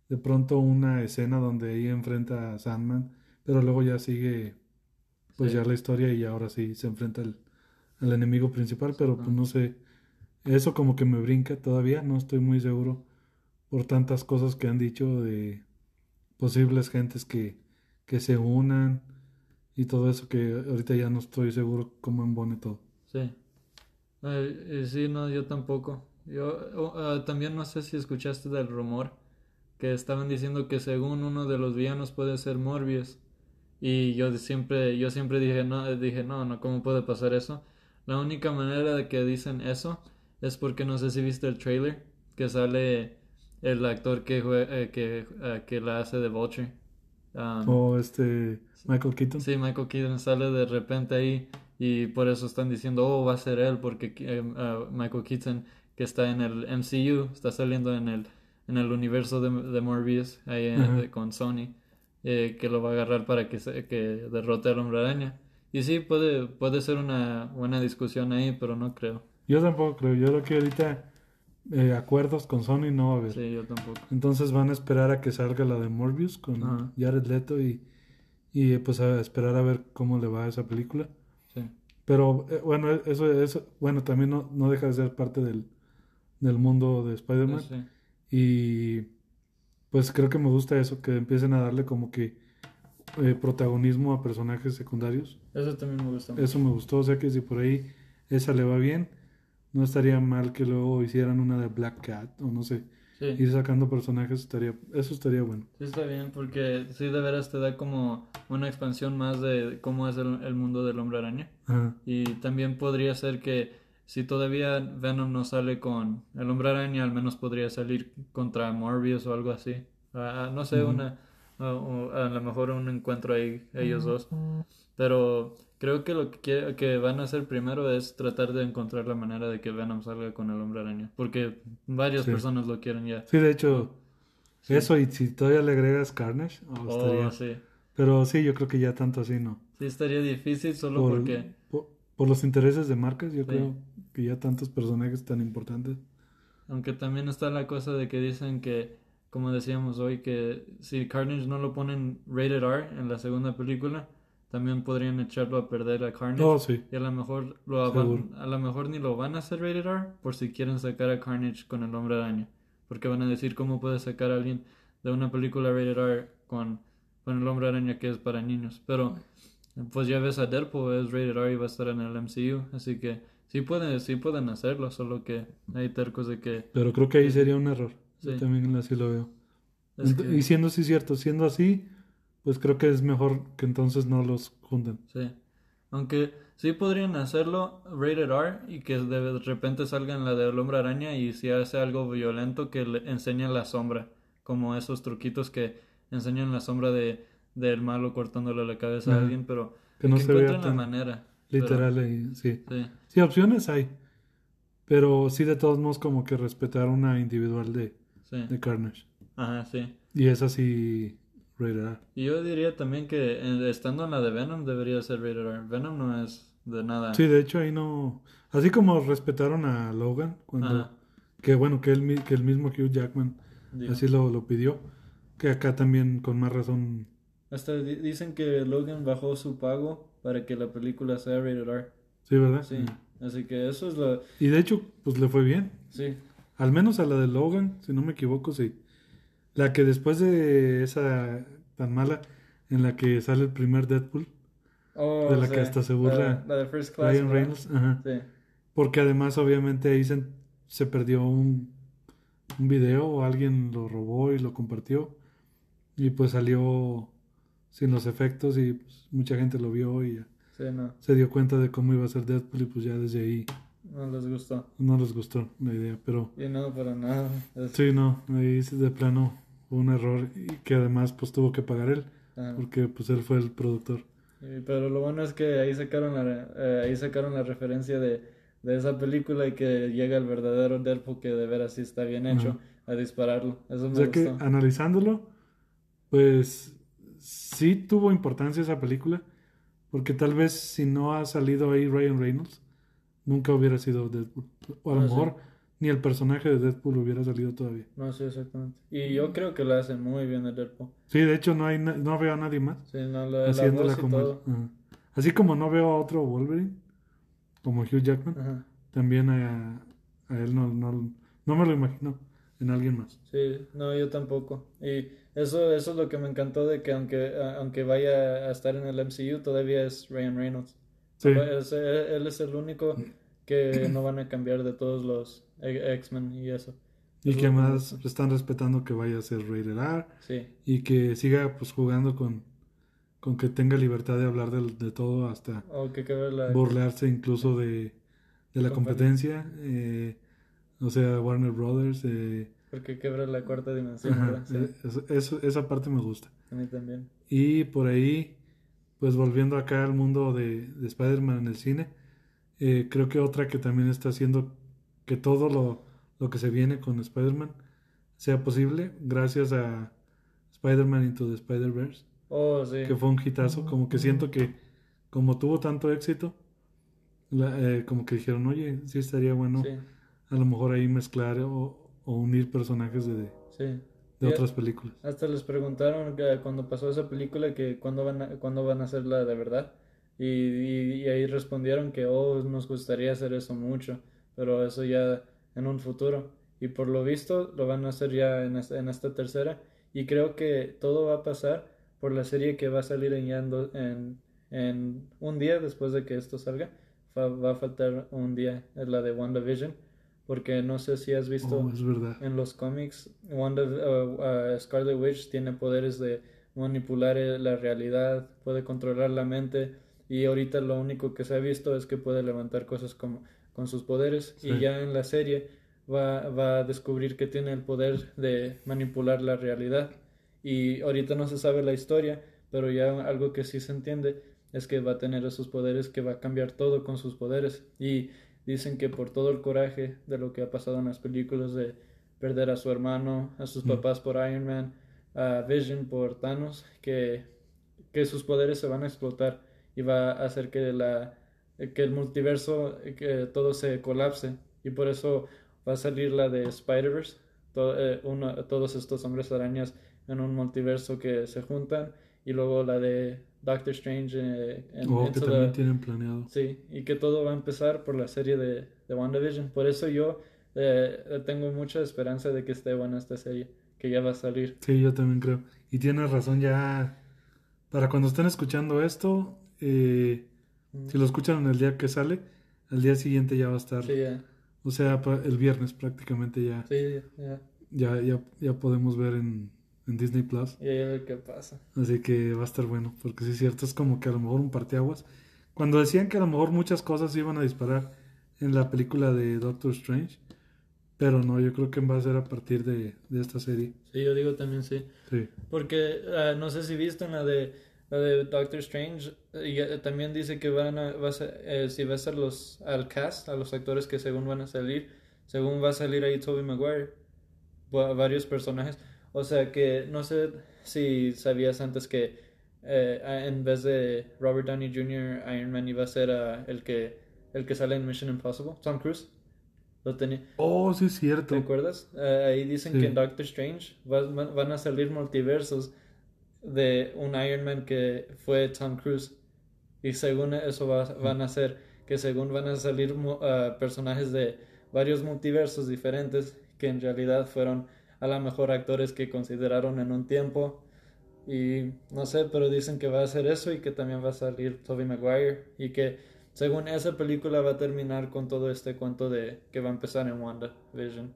de pronto una escena donde ahí enfrenta a Sandman, pero luego ya sigue pues Sí. ya la historia y ahora sí se enfrenta al, al enemigo principal, pero pues no sé, eso como que me brinca todavía, no estoy muy seguro por tantas cosas que han dicho de posibles gentes que, que se unan y todo eso que ahorita ya no estoy seguro cómo embone todo. Sí. Eh, sí, no, yo tampoco. Yo ah, también no sé si escuchaste del rumor que estaban diciendo que según uno de los villanos puede ser Morbius. Y yo siempre, yo siempre dije, no, dije, no, no, ¿cómo puede pasar eso? La única manera de que dicen eso es porque no sé si viste el trailer, que sale el actor que eh, que, eh, que la hace de Vulture. Um, O este Michael Keaton. Sí, Michael Keaton sale de repente ahí y por eso están diciendo, oh, va a ser él, porque eh, uh, Michael Keaton, que está en el MCU, está saliendo en el, en el universo de, de Morbius, ahí en- con Sony, eh, que lo va a agarrar para que, se- que derrote al hombre araña. Y sí, puede, puede ser una buena discusión ahí, pero no creo. Yo tampoco creo, yo creo que ahorita eh, acuerdos con Sony no va a haber. Sí, yo tampoco. Entonces van a esperar a que salga la de Morbius con Ajá. Jared Leto y, y eh, pues a esperar a ver cómo le va a esa película. Sí, Pero eh, bueno, eso, eso bueno, también no, no deja de ser parte del, del mundo de Spider-Man. sí, Y pues creo que me gusta eso, que empiecen a darle como que eh, protagonismo a personajes secundarios. eso también me gusta mucho. Eso me gustó, o sea que si por ahí esa le va bien, no estaría mal que luego hicieran una de Black Cat o no sé, Sí. ir sacando personajes, estaría, eso estaría bueno. Sí, está bien, porque sí de veras te da como una expansión más de cómo es el, el mundo del hombre araña. Ajá. Y también podría ser que si todavía Venom no sale con el hombre araña, al menos podría salir contra Morbius o algo así. Ah, no sé, una, a lo mejor un encuentro ahí, ellos dos. Pero creo que lo que, quiere- que van a hacer primero es tratar de encontrar la manera de que Venom salga con el hombre araña. Porque varias Sí. personas lo quieren ya. Sí, de hecho, Sí. eso y si todavía le agregas Carnage, oh, Oh, estaría... sí. Pero sí, yo creo que ya tanto así no. Sí, estaría difícil solo Por, porque... por, por los intereses de marcas, yo creo que ya tantos personajes tan importantes. Aunque también está la cosa de que dicen que, como decíamos hoy, que si Carnage no lo ponen rated R en la segunda película, también podrían echarlo a perder a Carnage. Sí. Y a lo mejor lo van- a lo mejor ni lo van a hacer rated R por si quieren sacar a Carnage con el hombre araña. Porque van a decir cómo puede sacar a alguien de una película rated R con, con el hombre araña que es para niños. Pero pues ya ves a Deadpool es rated R y va a estar en el MCU. Así que sí pueden, sí pueden hacerlo, solo que hay tercos de que... Pero creo que ahí sería un error. Yo Sí. también así lo veo. es Ent- que- Y siendo así cierto, siendo así, pues creo que es mejor que entonces no los junten. Sí. Aunque sí podrían hacerlo rated R y que de repente salga en la del hombre araña y si hace algo violento que le enseñe la sombra, como esos truquitos que enseñan la sombra de del malo cortándole la cabeza a alguien, pero Que no se vea encuentren la tan manera. pero- literal. y- sí. sí, sí, opciones hay. Pero sí, de todos modos, como que respetar una individual de, sí. de Carnage. Ajá, sí. Y es así, rated R. Y yo diría también que estando en la de Venom debería ser rated R. Venom no es de nada. Sí, de hecho ahí no... Así como respetaron a Logan, cuando... Ajá. Que bueno, que el, que el mismo Hugh Jackman Digo. así lo, lo pidió. Que acá también con más razón... Hasta di- dicen que Logan bajó su pago para que la película sea rated R. Sí, ¿verdad? Sí, Mm. así que eso es lo... Y de hecho, pues le fue bien. Sí, Al menos a la de Logan, si no me equivoco, sí. La que después de esa tan mala, en la que sale el primer Deadpool, Oh, De la sí, que hasta se burla La, la de First Class. Ryan. Reynolds, ajá. Sí, porque además obviamente ahí se, se perdió un, un video o alguien lo robó y lo compartió y pues salió sin los efectos y pues, mucha gente lo vio y ya sí, no, se dio cuenta de cómo iba a ser Deadpool y pues ya desde ahí no les gustó. no les gustó la idea, pero Y no, para nada. Es- sí, no, ahí de plano un error y que además pues tuvo que pagar él ajá. porque pues él fue el productor. Pero lo bueno es que ahí sacaron la, eh, ahí sacaron la referencia de, de esa película y que llega el verdadero Deadpool que de veras sí está bien hecho a dispararlo. Eso O me sea que analizándolo, pues sí tuvo importancia esa película, porque tal vez si no ha salido ahí Ryan Reynolds, nunca hubiera sido Deadpool. O a lo Ah, sí. Ni el personaje de Deadpool hubiera salido todavía. No sé exactamente. Y yo creo que lo hacen muy bien el Deadpool. Sí, de hecho no hay no veo a nadie más Sí, no, la, la haciéndola como todo. Así como no veo a otro Wolverine, como Hugh Jackman, Ajá. también a, a él no, no, no me lo imagino en alguien más. Sí, no, yo tampoco. Y eso, eso es lo que me encantó de que aunque, aunque vaya a estar en el MCU, todavía es Ryan Reynolds. Sí. Es- él, es el único que no van a cambiar de todos los X-Men y eso. Y que es lo que me más gusta. están respetando que vaya a ser rated R. Sí, y que siga pues jugando con, con que tenga libertad de hablar del- de, todo hasta o que, que ver la... burlarse incluso de, de la competencia eh, o sea Warner Brothers eh, Porque quebra la cuarta dimensión, ajá, ¿verdad? Sí, eh, eso- eso- esa parte me gusta a mí también. y por ahí pues volviendo acá al mundo de, de Spider-Man en el cine eh, creo que otra que también está haciendo que todo lo, lo que se viene con Spider-Man sea posible gracias a Spider-Man Into the Spider-Verse Oh, sí. que fue un hitazo, como que siento que como tuvo tanto éxito, la- eh, como que dijeron, oye, sí estaría bueno Sí, a lo mejor ahí mezclar o, o unir personajes de, de sí. de Y- otras películas. Hasta les preguntaron que cuando pasó esa película que cuándo van a, cuándo van a hacerla de verdad. Y, y, y ahí respondieron que, oh, nos gustaría hacer eso mucho, pero eso ya en un futuro. Y por lo visto lo van a hacer ya en esta, en esta tercera. Y creo que todo va a pasar por la serie que va a salir en, ya en, do- en, en un día después de que esto salga. Va, va a faltar un día, es la de WandaVision. Porque no sé si has visto... Oh, es verdad. En los cómics, Wanda, uh, uh, Scarlet Witch tiene poderes de manipular eh, la realidad, puede controlar la mente y ahorita lo único que se ha visto es que puede levantar cosas como, con sus poderes Sí. y ya en la serie va, va a descubrir que tiene el poder de manipular la realidad y ahorita no se sabe la historia, pero ya algo que sí se entiende es que va a tener esos poderes, que va a cambiar todo con sus poderes y Dicen que por todo el coraje de lo que ha pasado en las películas de perder a su hermano, a sus Mm. papás por Iron Man, a Vision por Thanos, que, que sus poderes se van a explotar y va a hacer que, la, que el multiverso, eh, que todo se colapse. Y por eso va a salir la de Spider-Verse, to- eh, todos estos hombres arañas en un multiverso que se juntan, y luego la de Doctor Strange eh, en O que the- también tienen planeado. Sí, y que todo va a empezar por la serie de, de WandaVision. Por eso yo eh, tengo mucha esperanza de que esté buena esta serie, que ya va a salir. Sí, yo también creo. Y tienes razón, ya para cuando estén escuchando esto, eh, si lo escuchan en el día que sale, al día siguiente ya va a estar, Sí, ya. o sea, el viernes prácticamente ya, Sí, ya. ya, ya, ya podemos ver en, en Disney Plus. Y ahí a ver qué pasa. Así que va a estar bueno, porque sí es cierto, es como que a lo mejor un parteaguas. Cuando decían que a lo mejor muchas cosas iban a disparar en la película de Doctor Strange, pero no, yo creo que va a ser a partir de, de esta serie. Sí, yo digo también sí. Sí. Porque ah, no sé si viste en la de, de Doctor Strange, y, eh, también dice que van a, va a ser, eh, si va a ser los, al cast, a los actores que según van a salir, según va a salir ahí Tobey Maguire, va- varios personajes. O sea que no sé si sabías antes que eh, en vez de Robert Downey Jr., Iron Man iba a ser el, que, el que sale en Mission Impossible, Tom Cruise. Lo tenía. Oh, sí es ¿Te cierto. acuerdas? Eh, ahí dicen Sí. que en Doctor Strange va- va- van a salir multiversos de un Iron Man que fue Tom Cruise. Y según eso va- van a ser, que según van a salir ah, personajes de varios multiversos diferentes que en realidad fueron a lo mejor actores que consideraron en un tiempo. Y no sé, pero dicen que va a ser eso y que también va a salir Tobey Maguire. Y que según esa película va a terminar con todo este cuento de que va a empezar en WandaVision.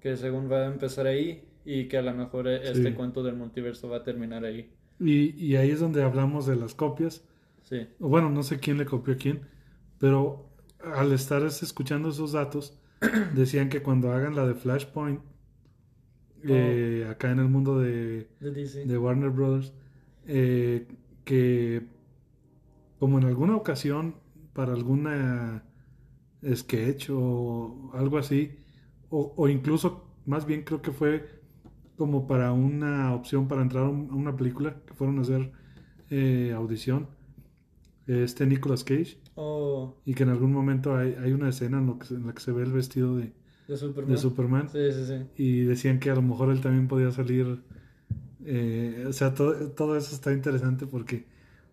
Que según va a empezar ahí y que a lo mejor este Sí. cuento del multiverso va a terminar ahí. Y, y ahí es donde hablamos de las copias. Sí, Bueno, no sé quién le copió a quién, pero al estar es- escuchando esos datos, (coughs) decían que cuando hagan la de Flashpoint, eh, acá en el mundo de, de Warner Brothers, eh, que como en alguna ocasión para alguna sketch o algo así, o, o incluso más bien creo que fue como para una opción para entrar a un- a una película que fueron a hacer eh, audición, este Nicolas Cage, Oh, y que en algún momento hay, hay una escena en, lo que en la que se ve el vestido de, de Superman. de Superman Sí, sí, sí. y decían que a lo mejor él también podía salir. eh, o sea, todo, todo eso está interesante porque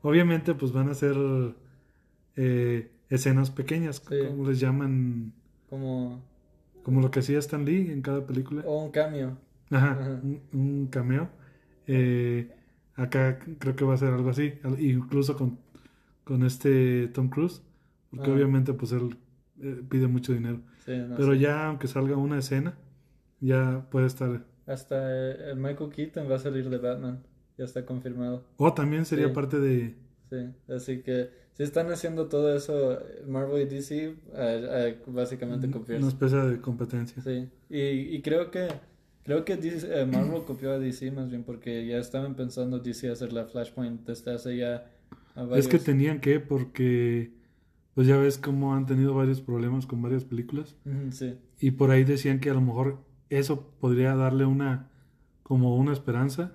obviamente pues van a ser eh, escenas pequeñas, como les llaman, Como. como lo que hacía Stan Lee en cada película. O un cameo. Ajá, Ajá. Un, un cameo. Eh, acá creo que va a ser algo así, incluso con, con este Tom Cruise, porque Ah. obviamente pues él eh, pide mucho dinero. Sí, no Pero ya aunque salga una escena, ya puede estar Hasta eh, el Michael Keaton va a salir de Batman. Ya está confirmado. O también sería Sí. parte de... Sí, así que si están haciendo todo eso, Marvel y DC, eh, eh, básicamente una copiarse. especie de competencia. Sí, y, y creo que creo que DC, eh, Marvel (clears throat) copió a DC más bien porque ya estaban pensando DC hacer la Flashpoint desde hace ya Es que tenían que, porque pues ya ves cómo han tenido varios problemas con varias películas. Sí, Y por ahí decían que a lo mejor eso podría darle una, como una esperanza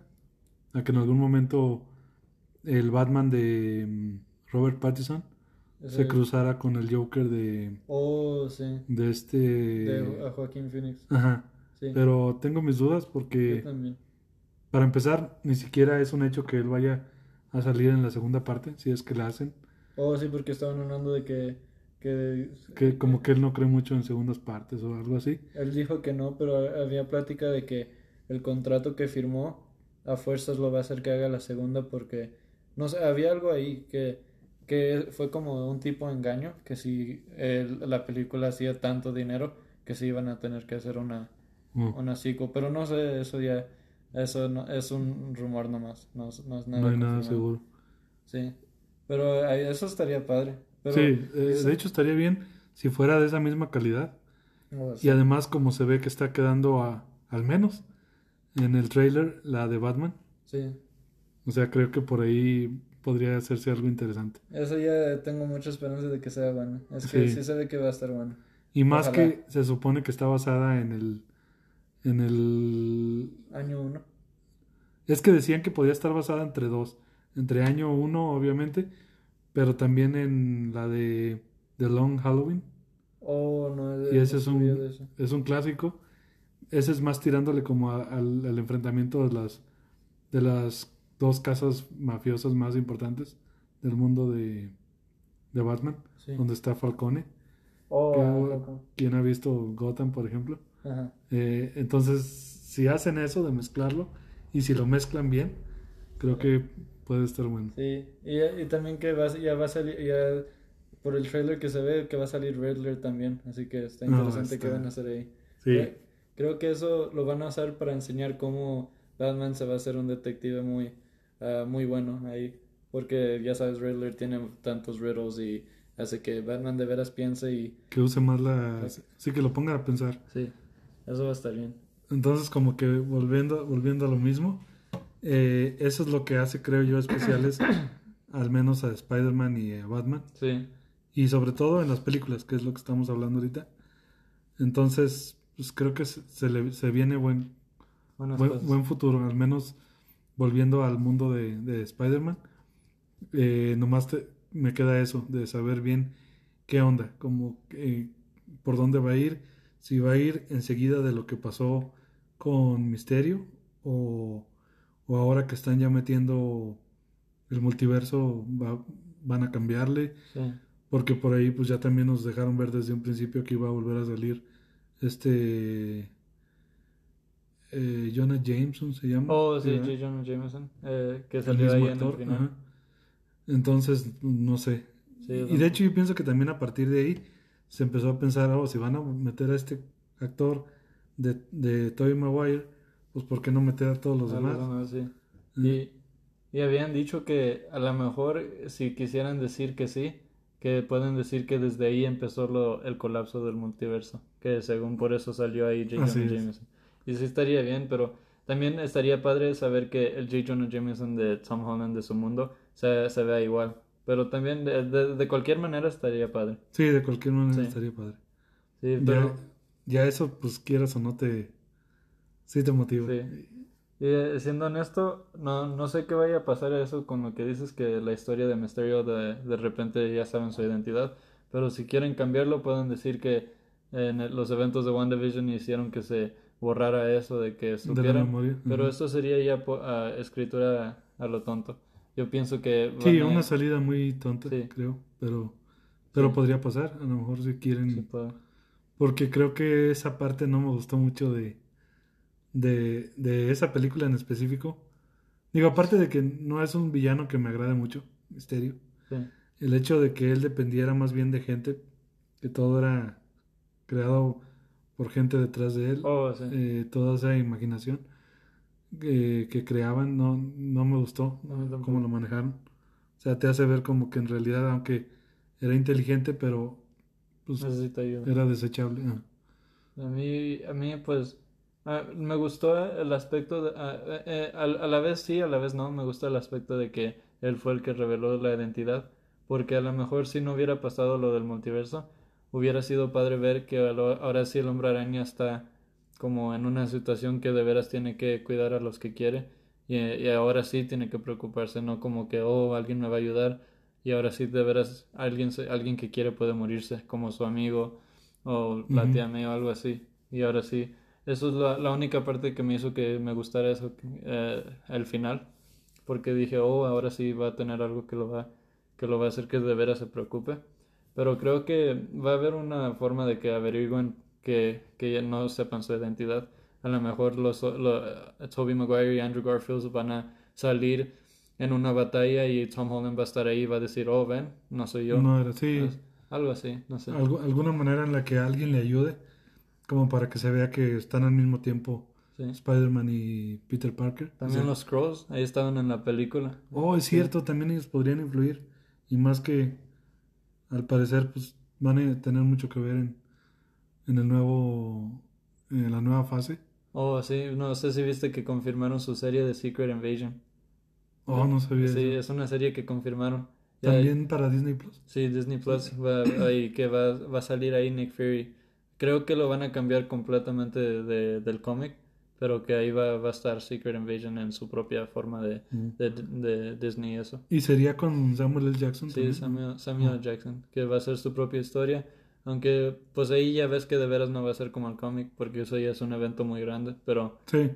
a que en algún momento el Batman de mm, Robert Pattinson se cruzara con el Joker de, Oh, sí, de este... de Joaquín Phoenix. Ajá. Sí, Pero tengo mis dudas yo porque... también. Para empezar, ni siquiera es un hecho que él vaya a salir en la segunda parte, si es que la hacen. Oh, sí, porque estaban hablando de que, que Que como que él no cree mucho en segundas partes o algo así. él dijo que no, pero había plática de que el contrato que firmó a fuerzas lo va a hacer que haga la segunda porque no sé, había algo ahí que, que fue como un tipo de engaño, que si el- la película hacía tanto dinero que sí iban a tener que hacer una, Oh, una sequel, pero no sé, eso ya, eso no, es un rumor nomás, no, no es nada no hay nada seguro. Sí, pero eso estaría padre. Pero, sí, eh, de hecho estaría bien si fuera de esa misma calidad. Oh, Y además como se ve que está quedando a, al menos en el trailer la de Batman. sí. O sea, creo que por ahí podría hacerse algo interesante. Eso ya tengo mucha esperanza de que sea bueno. Es que Sí. sí, se ve que va a estar bueno. Y más Ojalá. que se supone que está basada en el... En el... Año uno. Es que decían que podía estar basada entre dos. Entre año uno, obviamente, pero también en la de The Long Halloween. Oh, no, Y ese no es un, de es un clásico. Ese es más tirándole como a- al, al enfrentamiento de las, de las dos casas mafiosas más importantes del mundo de, de Batman, Sí. donde está Falcone. Oh, que- loco. quien ha visto Gotham, por ejemplo. Ajá. Eh, entonces, si hacen eso de mezclarlo y si lo mezclan bien, creo que puede estar bueno. Sí, y, y también que va, ya va a salir, ya por el trailer que se ve, que va a salir Riddler también. Así que está No, interesante está- que van a hacer ahí. Sí, Creo que eso lo van a usar para enseñar cómo Batman se va a hacer un detective muy, ah, muy bueno ahí. Porque ya sabes, Riddler tiene tantos riddles y hace que Batman de veras piense y... Que use más la... Sí, que lo ponga a pensar. Sí, eso va a estar bien. Entonces, como que volviendo, volviendo a lo mismo, eh, eso es lo que hace, creo yo, especiales, (coughs) al menos a Spider-Man y a Batman. Sí. Y sobre todo en las películas, que es lo que estamos hablando ahorita. Entonces, pues creo que se, se le, se viene buen, buen, futuro, al menos volviendo al mundo de, de Spider-Man. Eh, nomás te- me queda eso, de saber bien qué onda, como eh, por dónde va a ir, si va a ir enseguida de lo que pasó con Misterio o, o ahora que están ya metiendo el multiverso va- van a cambiarle, Sí. porque por ahí pues ya también nos dejaron ver desde un principio que iba a volver a salir este eh, Jonah Jameson se llama. Oh, sí. Jonah Jameson, eh, que salió ahí en el final. Entonces, no sé. Sí, y de hecho yo pienso que también a partir de ahí se empezó a pensar, oh, si van a meter a este actor de, de Tobey Maguire, pues ¿por qué no meter a todos los demás? demás, sí. Mm. Y, y habían dicho que a lo mejor eh, si quisieran decir que sí, que pueden decir que desde ahí empezó lo, el colapso del multiverso, que según por eso salió ahí J. Así Jonah es. Jameson. Y sí estaría bien, pero también estaría padre saber que el J. Jonah Jameson de Tom Holland de su mundo se, se vea igual. Pero también de, de, de cualquier manera estaría padre. Sí, de cualquier manera Sí. estaría padre. Sí, Ya, pero... ya eso, pues quieras o no te... Sí te motiva. Sí. Y eh, siendo honesto, no, no sé qué vaya a pasar eso con lo que dices que la historia de Mysterio de, de repente ya saben su identidad. Pero si quieren cambiarlo, pueden decir que en el- los eventos de WandaVision hicieron que se borrara eso de que De la supieran. memoria. Pero Ujú. esto sería ya po- ah, escritura a lo tonto. Yo pienso que Sí, a- una salida muy tonta, Sí. creo. Pero, pero Sí. podría pasar. A lo mejor si quieren... Sí. Porque creo que esa parte no me gustó mucho de, de, de esa película en específico. Digo, aparte de que no es un villano que me agrade mucho, Misterio. Sí. El hecho de que él dependiera más bien de gente, que todo era creado por gente detrás de él, Oh, eh, toda esa imaginación que, que creaban, no, no me gustó No, a cómo lo manejaron. O sea, te hace ver como que en realidad, aunque era inteligente, pero pues, era desechable. ah. A mí, a mí pues, me gustó el aspecto, de, ah, eh, eh, a, a la vez sí, a la vez no, me gusta el aspecto de que él fue el que reveló la identidad, porque a lo mejor si no hubiera pasado lo del multiverso, hubiera sido padre ver que a lo- ahora sí el hombre araña está como en una situación que de veras tiene que cuidar a los que quiere y, y ahora sí tiene que preocuparse, no como que, oh, alguien me va a ayudar y ahora sí de veras alguien, alguien que quiere puede morirse, como su amigo o la Ujú. tía May o algo así. Y ahora sí, eso es la, la única parte que me hizo que me gustara eso, eh, el final, porque dije, oh, ahora sí va a tener algo que lo va, que lo va a hacer que de veras se preocupe. Pero creo que va a haber una forma de que averigüen que, que ya no sepan su identidad. A lo mejor los, lo, Tobey Maguire y Andrew Garfield van a salir en una batalla y Tom Holland va a estar ahí y va a decir, oh, ven, no soy yo. No era así. Es- Algo así, no sé. Algu- alguna manera en la que alguien le ayude, como para que se vea que están al mismo tiempo Sí. Spider-Man y Peter Parker. También los Scrolls, ahí estaban en la película. Oh, es cierto, también ellos podrían influir. Y más que, al parecer, pues van a tener mucho que ver en, en el nuevo, en la nueva fase. Oh, sí, no sé si viste que confirmaron su serie de Secret Invasion. Oh, no sabía Sí, eso. es una serie que confirmaron. Ya- También para Disney Plus. Sí, Disney Plus va, ahí, que va, va a salir ahí Nick Fury. Creo que lo van a cambiar completamente de, de- del cómic, pero que ahí va, va a estar Secret Invasion en su propia forma de, Mm. de, de Disney y eso. Y sería con Samuel L. Jackson. Sí, también. Samuel, Samuel Jackson, que va a ser su propia historia. Aunque, pues ahí ya ves que de veras no va a ser como el cómic, porque eso ya es un evento muy grande. Pero, Sí,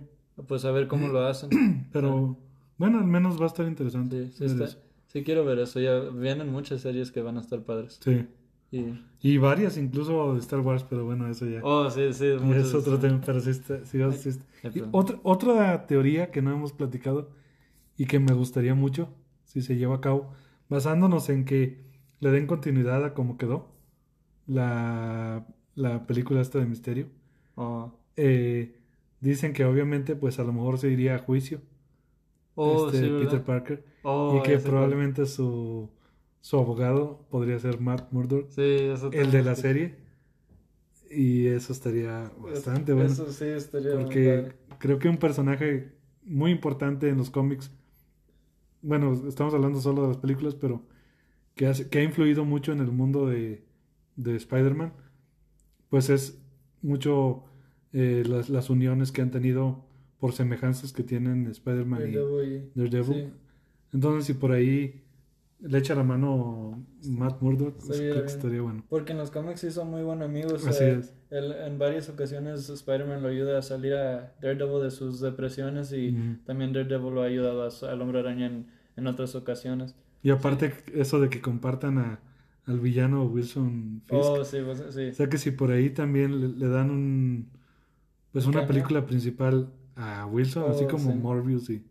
pues a ver cómo lo hacen. (clears throat) pero bueno, al menos va a estar interesante. Sí, sí, está- sí quiero ver eso. Ya vienen muchas series que van a estar padres. Sí. Y... Y varias, incluso de Star Wars, pero bueno, eso ya. Oh, sí, sí. muchas- es otro tema, pero sí está. sí, sí está. Y otra, otra teoría que no hemos platicado y que me gustaría mucho si se lleva a cabo, basándonos en que le den continuidad a cómo quedó la, la película esta de misterio, Oh, eh, dicen que obviamente pues a lo mejor se iría a juicio Oh, este sí, Peter. Parker Oh, y que probablemente su su abogado podría ser Matt Murdock, Sí, eso el de la serie y eso estaría bastante bueno Eso sí estaría muy porque creo que un personaje muy importante en los cómics bueno, estamos hablando solo de las películas, pero que, hace- que ha influido mucho en el mundo de, de Spider-Man, pues es mucho eh, las, las uniones que han tenido por semejanzas que tienen Spider-Man y Daredevil sí. Entonces, si por ahí le echa la mano Matt Murdock, pues, creo que estaría bueno. Porque en los cómics sí son muy buenos amigos. Así eh, es. él- en varias ocasiones Spider-Man lo ayuda a salir a Daredevil de sus depresiones y también Daredevil lo ha ayudado a- al Hombre Araña en, en otras ocasiones. Y aparte, eso de que compartan a, al villano Wilson Fisk. Oh, sí, pues, sí. O sea que si por ahí también le, le dan un pues Un una película principal a Wilson, Oh, así como sí. Morbius y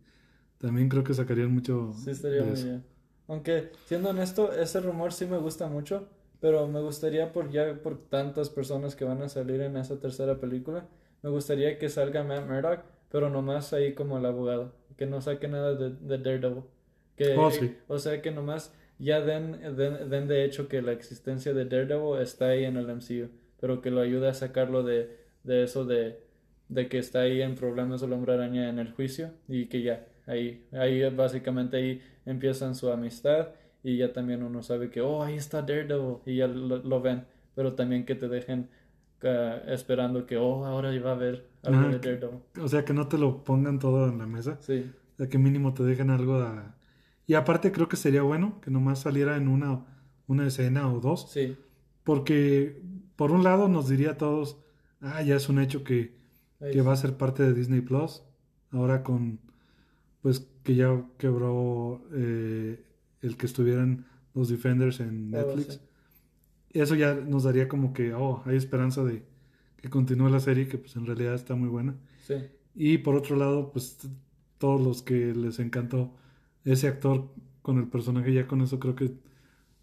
también creo que sacarían mucho Sí, estaría muy bien. Aunque, siendo honesto, ese rumor sí me gusta mucho, pero me gustaría, por ya por tantas personas que van a salir en esa tercera película, me gustaría que salga Matt Murdock, pero nomás ahí como el abogado, que no saque nada de, de Daredevil. Que, Oh, sí. O sea, que nomás ya den, den, den de hecho que la existencia de Daredevil está ahí en el MCU, pero que lo ayude a sacarlo de, de eso de, de que está ahí en problemas del hombre araña en el juicio y que ya, ahí, ahí básicamente ahí empiezan su amistad y ya también uno sabe que, oh, ahí está Daredevil y ya lo, lo ven, pero también que te dejen ah, esperando que, oh, ahora va a haber algo de que- Daredevil. O sea que no te lo pongan todo en la mesa, Sí, o sea que mínimo te dejen algo a... Y aparte creo que sería bueno que nomás saliera en una, una escena o dos, sí, porque por un lado nos diría a todos, ah, ya es un hecho que, que va a ser parte de Disney Plus, ahora con, pues que ya quebró eh, el que estuvieran los Defenders en Oh, Netflix. sí. Eso ya nos daría como que, oh, hay esperanza de que continúe la serie, que pues en realidad está muy buena. sí. Y por otro lado, pues todos los que les encantó ese actor con el personaje, ya con eso creo que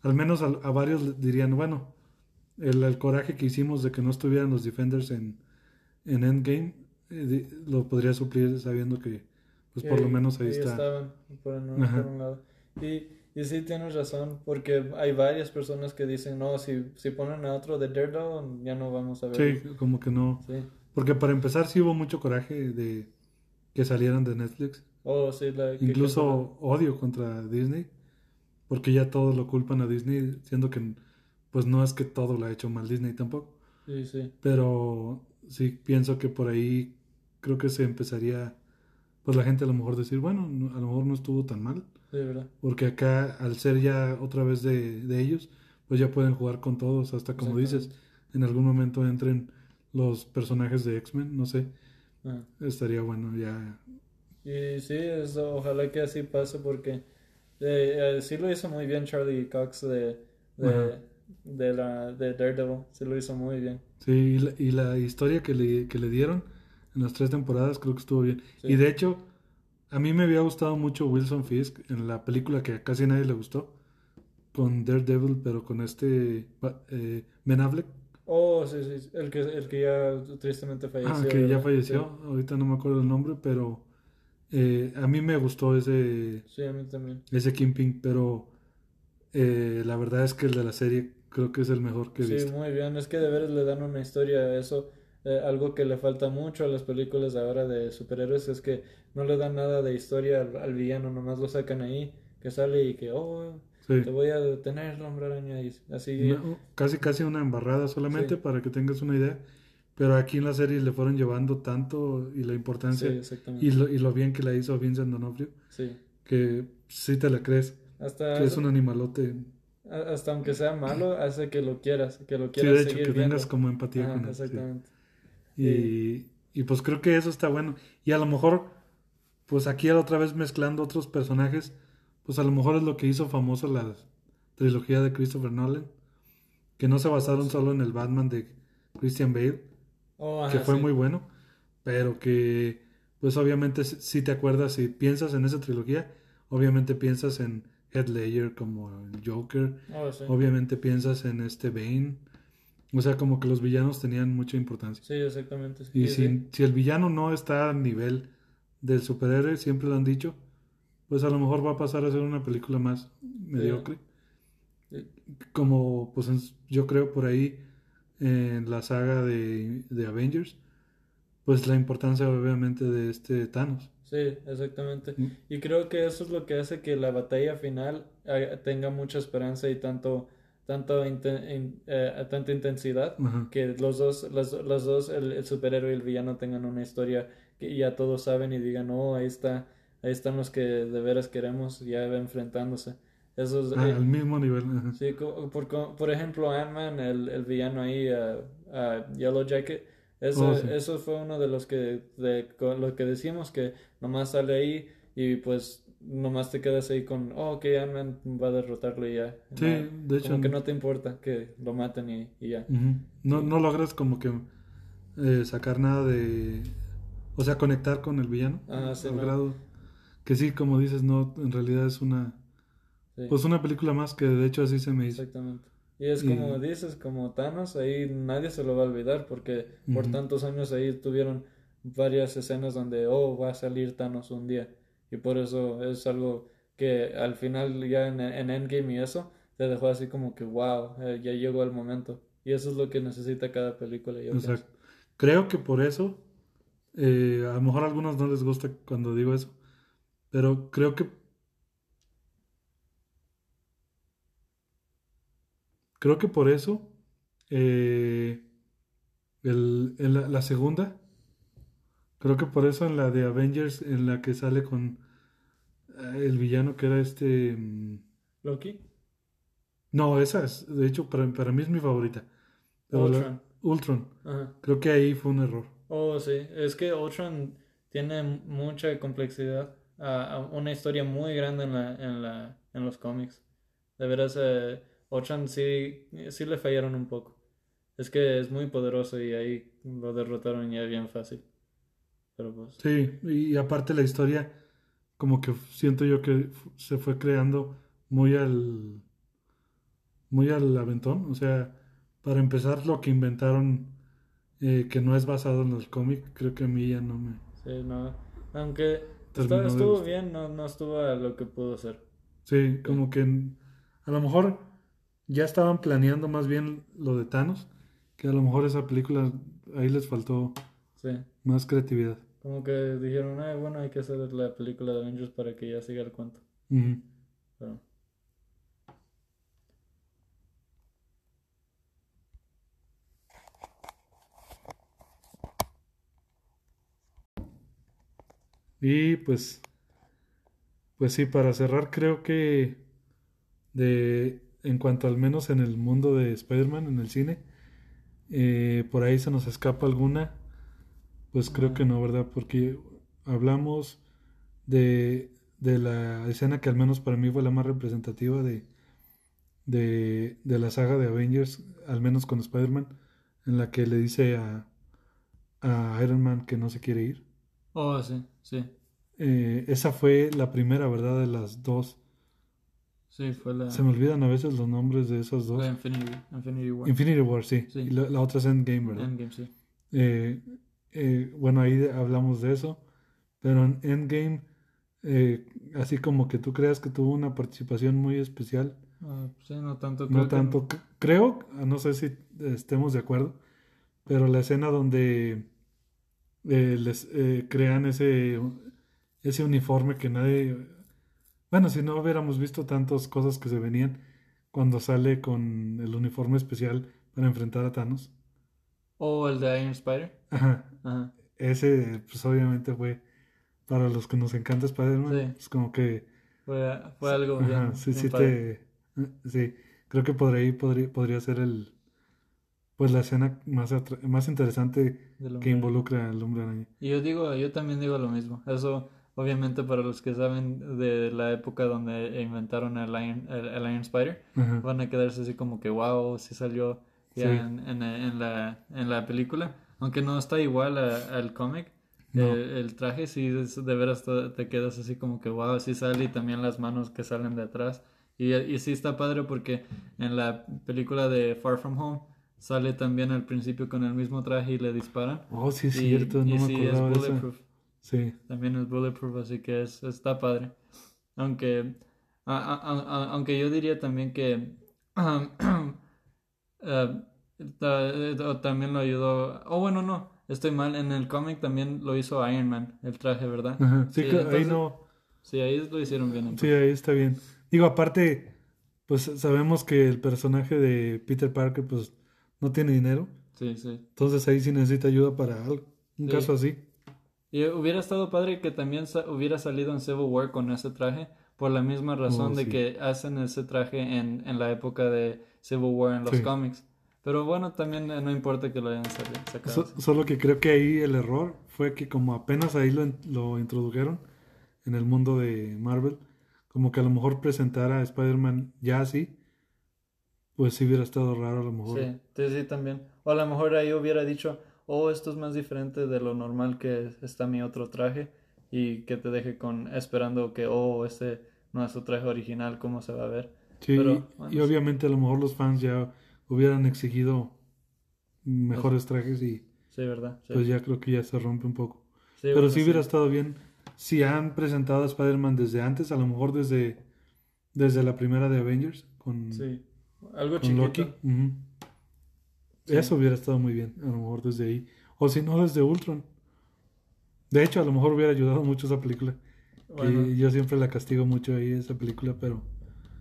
al menos a, a varios dirían, bueno, el, el coraje que hicimos de que no estuvieran los Defenders en, en Endgame, eh, di- lo podría suplir sabiendo que, pues por lo menos ahí está. estaban por Ajá. por un lado. Y, y sí tienes razón, porque hay varias personas que dicen, no, si, si ponen a otro de Daredevil, ya no vamos a ver. Sí, como que no. Sí. Porque para empezar sí hubo mucho coraje de que salieran de Netflix. Oh, sí, la, que- Incluso odio contra Disney, porque ya todos lo culpan a Disney, siendo que pues no es que todo lo ha hecho mal Disney tampoco, Sí, sí. pero sí pienso que por ahí creo que se empezaría, pues la gente a lo mejor decir, bueno, no- a lo mejor no estuvo tan mal, Sí, ¿verdad? porque acá al ser ya otra vez de, de ellos, pues ya pueden jugar con todos, hasta como dices, en algún momento entren los personajes de X-Men, no sé, Ah. estaría bueno ya. Y sí, eso, ojalá que así pase porque eh, eh, sí lo hizo muy bien Charlie Cox de, de, de, la, de Daredevil, sí lo hizo muy bien. Sí, y la, y la historia que le, que le dieron en las tres temporadas creo que estuvo bien. Sí. Y de hecho, a mí me había gustado mucho Wilson Fisk en la película que a casi nadie le gustó, con Daredevil, pero con este eh, Ben Affleck, Oh, sí, sí, el que, el que ya tristemente falleció. ah, que ya falleció, ahorita no me acuerdo el nombre, pero eh, a mí me gustó ese, Sí, sí, a mí también. ese Kingpin, pero eh, la verdad es que el de la serie creo que es el mejor que he Sí, visto. muy bien. Es que de veras le dan una historia a eso. Eh, algo que le falta mucho a las películas de ahora de superhéroes es que no le dan nada de historia al, al villano, nomás lo sacan ahí, que sale y que, oh, Sí. te voy a detener, hombre araña, y así. Casi casi una embarrada solamente Sí. para que tengas una idea. Pero aquí en la serie le fueron llevando tanto y la Sí, importancia y, lo, y lo bien que la hizo Vincent D'Onofrio Sí. que sí te la crees, Hasta, que es un animalote. hasta aunque sea malo, hace que lo quieras, que lo Sí, quieras de hecho, seguir que viendo. tengas como empatía Ajá, con él. sí. exactamente. Y, y pues creo que eso está bueno. Y a lo mejor, pues aquí otra vez mezclando otros personajes, pues a lo mejor es lo que hizo famoso la trilogía de Christopher Nolan, que no se basaron solo en el Batman de Christian Bale, Oh, que fue sí. muy bueno, pero que pues obviamente si- te acuerdas, si piensas en esa trilogía, obviamente piensas en Heath Ledger como el Joker, Oh, sí. obviamente piensas en este Bane, O sea, como que los villanos tenían mucha importancia. Sí, exactamente. Y si, el villano no está a nivel del superhéroe, siempre lo han dicho, pues a lo mejor va a pasar a ser una película más mediocre. Sí. Como, pues yo creo por ahí en la saga de, de Avengers, pues la importancia obviamente de este Thanos. Sí, exactamente. Mm. Y creo que eso es lo que hace que la batalla final eh, tenga mucha esperanza y tanto, tanto in- eh, tanta intensidad. Que los dos, las, los dos, el, el superhéroe y el villano tengan una historia que ya todos saben y digan, oh, ahí está, ahí están los que de veras queremos ya enfrentándose. Eso es, Ah, eh, al mismo nivel. ajá. sí, por, por ejemplo, Ant-Man, el, el villano ahí, uh, uh, Yellow Jacket, eso, Oh, sí. eso fue uno de los que, de, con lo que decimos, que nomás sale ahí y pues nomás te quedas ahí con, oh, ok, Ant-Man va a derrotarlo y ya. Sí, No, de hecho. como que no te importa que lo maten y, y ya. No, no logras como que eh, sacar nada de... O sea, conectar con el villano. Ah, sí, al no. grado que sí, como dices, no, en realidad es una... Sí. Pues una película más que de hecho así se me hizo. Exactamente. Y es Y- como dices, como Thanos, ahí nadie se lo va a olvidar porque por tantos años ahí tuvieron varias escenas donde, oh, va a salir Thanos un día. Y por eso es algo que al final ya en, en Endgame y eso, te dejó así como que, wow, eh, ya llegó el momento. Y eso es lo que necesita cada película, yo pienso. Exacto. Creo que por eso, eh, a lo mejor a algunos no les gusta cuando digo eso, pero creo que creo que por eso eh, el- la, segunda, creo que por eso en la de Avengers, en la que sale con eh, el villano que era este... mm, Loki, No, esa es, de hecho, para, para mí es mi favorita. Pero la- Ultron. Ultron. Ajá. Creo que ahí fue un error. Oh, sí, es que Ultron tiene mucha complejidad, ah, una historia muy grande en la, en la, en los cómics. De veras, eh, Ultron sí, sí le fallaron un poco. Es que es muy poderoso y ahí lo derrotaron ya bien fácil. Pero pues, Sí, y aparte la historia, como que siento yo que se fue creando muy al, muy al aventón. O sea, para empezar, lo que inventaron, eh, que no es basado en el cómic, creo que a mí ya no me... sí, no. Aunque estuvo gustar. bien, no, no estuvo a lo que pudo ser. Sí, como que a lo mejor ya estaban planeando más bien lo de Thanos, que a lo mejor esa película ahí les faltó Sí. más creatividad. Como que dijeron, "Ay, bueno, hay que hacer la película de Avengers para que ya siga el cuento. Pero, Y pues, pues sí, para cerrar, creo que de, en cuanto al menos en el mundo de Spider-Man, en el cine, eh, por ahí se nos escapa alguna, pues creo que no, ¿verdad? Porque hablamos de, de la escena que al menos para mí fue la más representativa de, de, de la saga de Avengers, al menos con Spider-Man, en la que le dice a, a Iron Man que no se quiere ir. oh, sí, sí. Eh, esa fue la primera, ¿verdad? De las dos. Sí, fue la, Se me olvidan a veces los nombres de esas dos. la Infinity, Infinity War. Infinity War, sí. Sí. Y la, la otra es Endgame, ¿verdad? Endgame, sí. Eh, eh, bueno, ahí hablamos de eso. Pero en Endgame, eh, así como que tú creas que tuvo una participación muy especial. Ah, sí, no tanto. No creo que- tanto. Creo, no sé si estemos de acuerdo, pero la escena donde les crean ese, ese uniforme que nadie... Bueno, si no hubiéramos visto tantas cosas que se venían cuando sale con el uniforme especial para enfrentar a Thanos. O el de Iron Spider. Ajá. Ajá. Ese, pues obviamente fue para los que nos encanta Spider-Man. Sí. Es como que... Fue, fue algo Ajá, bien, sí, bien sí te... Sí, creo que por ahí podría, podría ser el... Pues la escena más, atra- más interesante que involucra al hombre araña. Y yo digo, yo también digo lo mismo. Eso, obviamente, para los que saben de la época donde inventaron el Iron, el, el Iron Spider, van a quedarse así como que, wow, sí salió ya Sí. en, en, en la, en la película. Aunque no está igual a- al cómic. No. El, el traje sí, es- de veras te, te quedas así como que, wow, sí sale y también las manos que salen de atrás. Y, y sí está padre porque en la película de Far From Home sale también al principio con el mismo traje y le disparan. Oh, sí, es Y- cierto, no y me sí, es eso. Sí, También es bulletproof, así que es, está padre. Aunque, a- a- a- a- aunque yo diría también que (clears throat) eh, eh, también lo ayudó. Oh, bueno, no, estoy mal. En el cómic también lo hizo Iron Man, el traje, ¿verdad? Ajá, sí, Sí, que ahí no, Sí, ahí lo hicieron bien. sí, ahí está bien. Digo, aparte, pues sabemos que el personaje de Peter Parker, pues, no tiene dinero, Sí, sí. entonces ahí sí necesita ayuda para algo, un Sí. caso así. Y hubiera estado padre que también sa- hubiera salido en Civil War con ese traje, por la misma razón Oh, de que hacen ese traje en, en la época de Civil War en los Sí. cómics. Pero bueno, también eh, no importa que lo hayan sacado. So- solo que creo que ahí el error fue que como apenas ahí lo, lo introdujeron en el mundo de Marvel, como que a lo mejor presentar a Spider-Man ya así, pues sí hubiera estado raro a lo mejor. Sí, sí, sí, también. O a lo mejor ahí hubiera dicho, oh, esto es más diferente de lo normal que está mi otro traje y que te deje con esperando que, oh, este no es su traje original, ¿cómo se va a ver? Sí, Pero, y- bueno, y sí. obviamente a lo mejor los fans ya hubieran exigido mejores trajes y Sí, ¿verdad? Sí, pues ya creo que ya se rompe un poco. Sí, Pero bueno, sí hubiera estado bien si han presentado a Spider-Man desde antes, a lo mejor desde, desde la primera de Avengers con, Sí, algo con chiquito. Loki. Ujú. Sí. Eso hubiera estado muy bien, a lo mejor desde ahí. O si no, desde Ultron. De hecho, a lo mejor hubiera ayudado mucho esa película. Que Bueno. yo siempre la castigo mucho ahí, esa película, pero...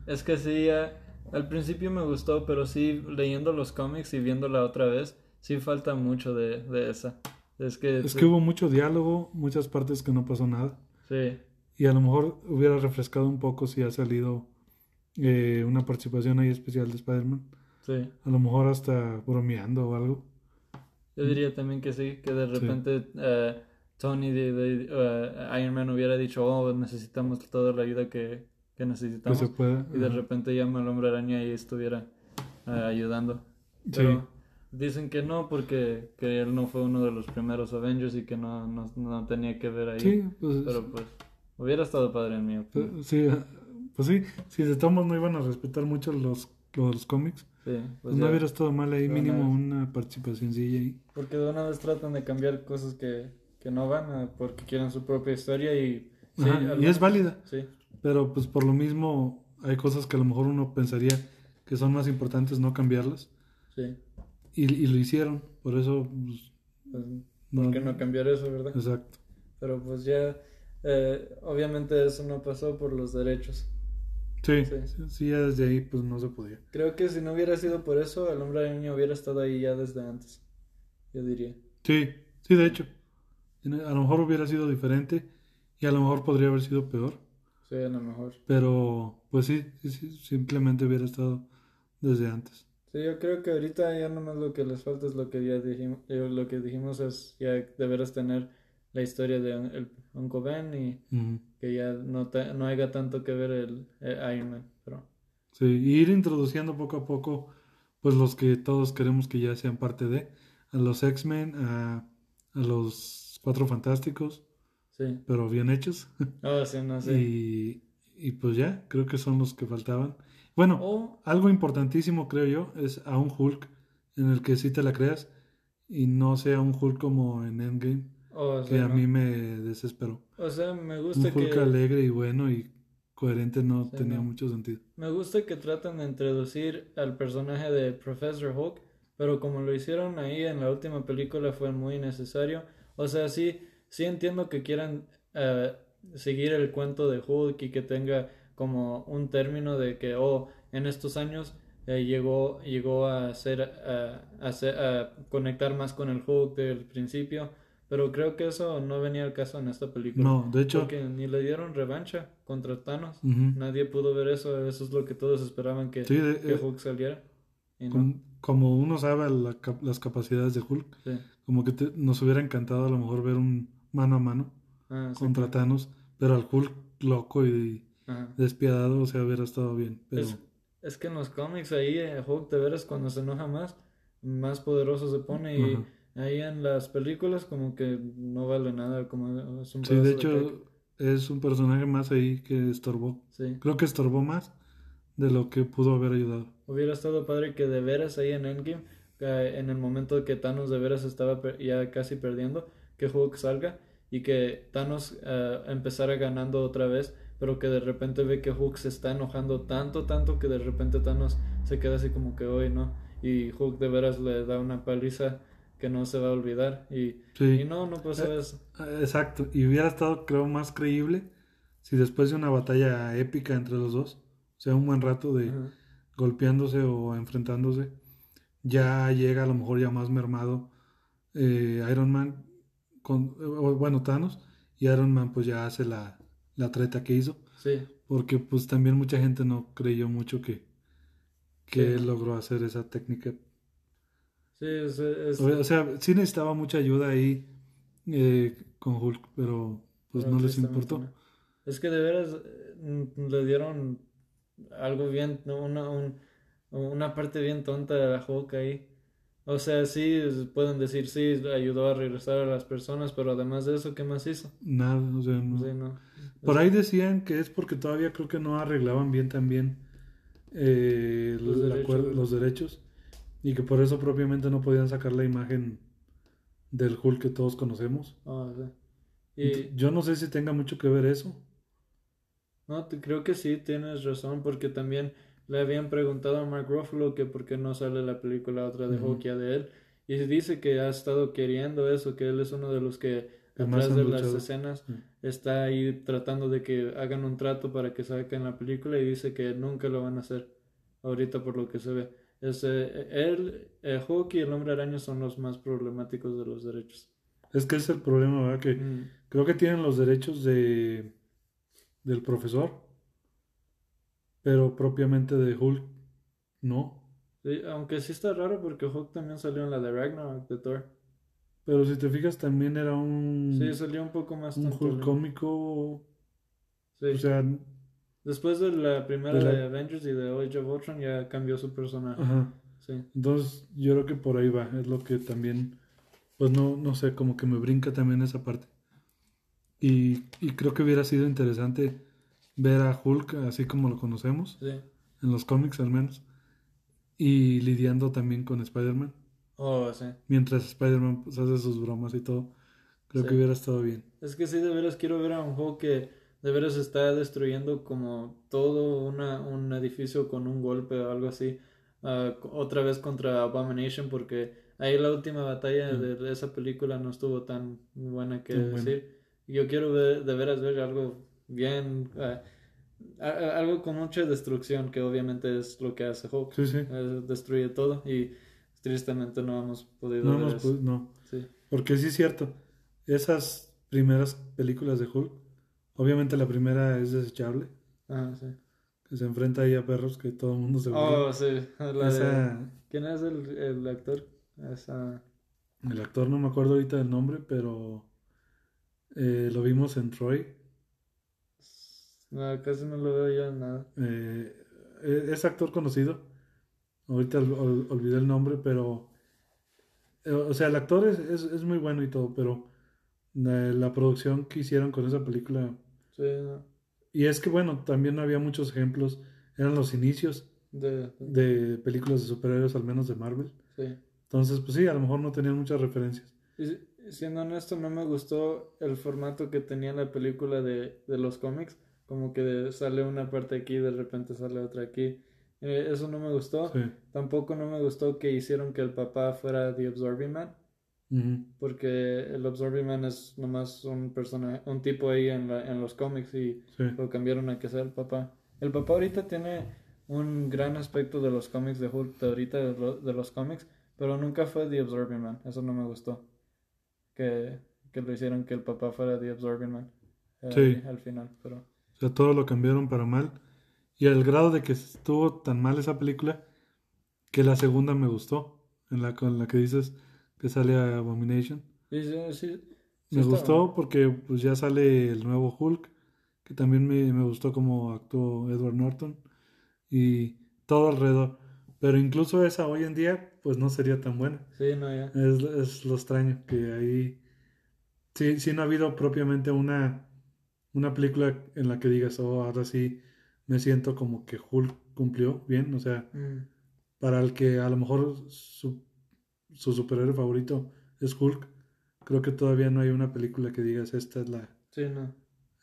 Es que sí, eh, al principio me gustó, pero sí, leyendo los cómics y viéndola otra vez, sí falta mucho de, de esa. Es que, Es sí, que hubo mucho diálogo, muchas partes que no pasó nada. sí, Y a lo mejor hubiera refrescado un poco si ha salido eh, una participación ahí especial de Spider-Man. Sí. A lo mejor hasta bromeando o algo. Yo diría también que sí, que de repente eh, Tony de, de, eh, Iron Man hubiera dicho, oh, necesitamos toda la ayuda que, que Que necesitamos. se. Y de repente llama al hombre araña y estuviera eh, ayudando. Sí. Pero dicen que no, porque que él no fue uno de los primeros Avengers y que no, no, no tenía que ver ahí. Sí, pues, Pero pues, hubiera estado padre en mi opinión. sí, ah, pues sí, si de todos modos no iban a respetar mucho los, los cómics, Sí, pues, pues no hubiera estado mal ahí, mínimo vez. una participación ahí. Porque de una vez tratan de cambiar cosas que, que no van a- porque quieren su propia historia y... sí, Ajá, y es válida, Sí, pero pues por lo mismo hay cosas que a lo mejor uno pensaría que son más importantes no cambiarlas. sí. Y, y lo hicieron, por eso... pues, Pues, no- ¿Por qué no cambiar eso, verdad? Exacto. Pero pues ya, eh, obviamente eso no pasó por los derechos. Sí, Sí. sí, sí, ya desde ahí pues no se podía. Creo que si no hubiera sido por eso, el hombre araña hubiera estado ahí ya desde antes. Yo diría. Sí, sí, de hecho. A lo mejor hubiera sido diferente y a lo mejor podría haber sido peor, Sí, a lo mejor. pero pues sí, sí, simplemente hubiera estado desde antes. Sí, yo creo que ahorita ya nomás lo que les falta es lo que ya dijimos, eh, lo que dijimos es ya de veras tener la historia de el Uncle Ben y. que ya no, te- no haya tanto que ver el, eh, Iron Man, pero Sí, y ir introduciendo poco a poco pues los que todos queremos que ya sean parte de, a los X-Men, a, a los Cuatro Fantásticos, sí. pero bien hechos. (laughs) Oh, sí, no sé. Y, y pues ya, creo que son los que faltaban. Bueno, O, algo importantísimo creo yo es a un Hulk en el que sí te la creas y no sea un Hulk como en Endgame, o que sea, a no. mí me desesperó. O sea, me Un gusta Hulk que alegre y bueno y coherente no tenía no. mucho sentido. me gusta que tratan de introducir al personaje de Professor Hulk, pero como lo hicieron ahí en la última película fue muy necesario. O sea, sí, sí entiendo que quieran eh, seguir el cuento de Hulk y que tenga como un término de que, oh, en estos años eh, llegó, llegó a ser, a, a ser- a conectar más con el Hulk del principio, pero creo que eso no venía al caso en esta película. No, de hecho, Porque ni le dieron revancha contra Thanos. Nadie pudo ver eso, eso es lo que todos esperaban que, sí, de- que eh, Hulk saliera. Y no. con- como uno sabe la las capacidades de Hulk, Sí. como que te- nos hubiera encantado a lo mejor ver un mano a mano Ah, contra Thanos, pero al Hulk loco y Ajá. despiadado, o sea, hubiera estado bien. Pero Es, es que en los cómics ahí eh, Hulk de veras cuando se enoja más, más poderoso se pone y Ajá. Ahí en las películas como que no vale nada, como es un sí, de hecho es un personaje más ahí que estorbó. Sí. Creo que estorbó más de lo que pudo haber ayudado. Hubiera estado padre que de veras ahí en Endgame en el momento que Thanos de veras estaba ya casi perdiendo, que Hulk salga y que Thanos eh, empezara ganando otra vez, pero que de repente ve que Hulk se está enojando tanto, tanto que de repente Thanos se queda así como que hoy, ¿no? Y Hulk de veras le da una paliza que no se va a olvidar y, Sí. y no, no pasó Eh, eso. Ah, Exacto, y hubiera estado, creo, más creíble si después de una batalla épica entre los dos, o sea, un buen rato de Ajá. golpeándose o enfrentándose, ya llega a lo mejor ya más mermado eh, Iron Man, con, bueno, Thanos, y Iron Man pues ya hace la, la treta que hizo, Sí, porque pues también mucha gente no creyó mucho que, que Sí. logró hacer esa técnica. Sí, es, es- O sea, sí necesitaba mucha ayuda ahí eh, con Hulk, pero pues pero no les importó. no. Es que de veras mm, le dieron algo bien, ¿no? una, un- una parte bien tonta de la Hulk ahí. O sea, sí, pueden decir, sí, ayudó a regresar a las personas, pero además de eso, ¿qué más hizo? Nada, o sea, no. Sí, no. Por ahí decían que es porque todavía creo que no arreglaban bien también eh, Los los, derechos, acuerdo- ¿verdad? los derechos y que por eso propiamente no podían sacar la imagen del Hulk que todos conocemos. Ah, sí. Y Yo no sé si tenga mucho que ver eso. no, creo que sí, tienes razón, porque también le habían preguntado a Mark Ruffalo que por qué no sale la película otra de Ujú. Hulk ya de él. Y dice que ha estado queriendo eso, que él es uno de los que atrás han de las escenas Sí. está ahí tratando de que hagan un trato para que saquen la película y dice que nunca lo van a hacer ahorita por lo que se ve. Es, eh, él, eh, Hulk y el Hombre Araña son los más problemáticos de los derechos. Es que es el problema, ¿verdad? Que Mm, creo que tienen los derechos de del profesor, pero propiamente de Hulk no. sí, aunque sí está raro porque Hulk también salió en la de Ragnarok de Thor. Pero si te fijas también era un, Sí, salió un poco más un Hulk cómico, Sí. o sea, Después de la primera de la- de Avengers y de Age of Ultron ya cambió su personaje. ajá. Sí. Entonces, yo creo que por ahí va, es lo que también, pues no, no sé, como que me brinca también esa parte. Y, y creo que hubiera sido interesante ver a Hulk así como lo conocemos, Sí. en los cómics al menos, y lidiando también con Spider-Man, Oh, sí. mientras Spider-Man pues, hace sus bromas y todo. Creo que hubiera estado bien. Es que sí, de veras quiero ver a un Hulk que de veras está destruyendo como todo una, un edificio con un golpe o algo así. ah, otra vez contra Abomination porque ahí la última batalla Mm. de, de esa película no estuvo tan buena que decir. Yo quiero ver, de veras ver algo bien, ah, a- a- algo con mucha destrucción que obviamente es lo que hace Hulk. Sí, sí. Eh, destruye todo y tristemente no hemos podido No, ver hemos eso. no. Porque sí es cierto, esas primeras películas de Hulk, obviamente la primera es desechable, Ah, sí. que se enfrenta ahí a perros que todo el mundo se burla. Oh, sí. La de- ¿Quién es el, el actor? Esa... el actor no me acuerdo ahorita del nombre, pero eh, lo vimos en Troy. No, casi no lo veo yo en nada. Eh, eh, es actor conocido. Ahorita ol- ol- olvidé el nombre, pero... eh, o sea, el actor es, es, es muy bueno y todo, pero eh, la producción que hicieron con esa película... Sí. Y es que, bueno, también no había muchos ejemplos. Eran los inicios De, de películas de superhéroes, al menos de Marvel. sí. Entonces, pues sí, a lo mejor no tenían muchas referencias. Y siendo honesto, no me gustó el formato que tenía la película de, de los cómics. Como que sale una parte aquí y de repente sale otra aquí. Eh, eso no me gustó. Sí. Tampoco no me gustó que hicieron que el papá fuera The Absorbing Man. Porque el Absorbing Man es nomás un personaje, un tipo ahí en, la- en los cómics y Sí. lo cambiaron a que sea el papá. El papá ahorita tiene un gran aspecto de los cómics de Hulk, de ahorita de, lo- de los cómics, pero nunca fue The Absorbing Man. Eso no me gustó. Que, que lo hicieron que el papá fuera The Absorbing Man. eh, Sí. Al final, pero... O sea, todo lo cambiaron para mal. Y al grado de que estuvo tan mal esa película que la segunda me gustó. En la con la que dices que sale a Abomination. Sí, sí, Me gustó porque pues ya sale el nuevo Hulk. Que también me, me gustó como actuó Edward Norton. Y todo alrededor. Pero incluso esa hoy en día pues no sería tan buena. Sí, no, ya. Es, es lo extraño que ahí sí, sí no ha habido propiamente una, una película en la que digas, oh, ahora sí me siento como que Hulk cumplió bien. O sea, Mm, para el que a lo mejor su- su superhéroe favorito es Hulk, creo que todavía no hay una película que digas esta es la... Sí, no.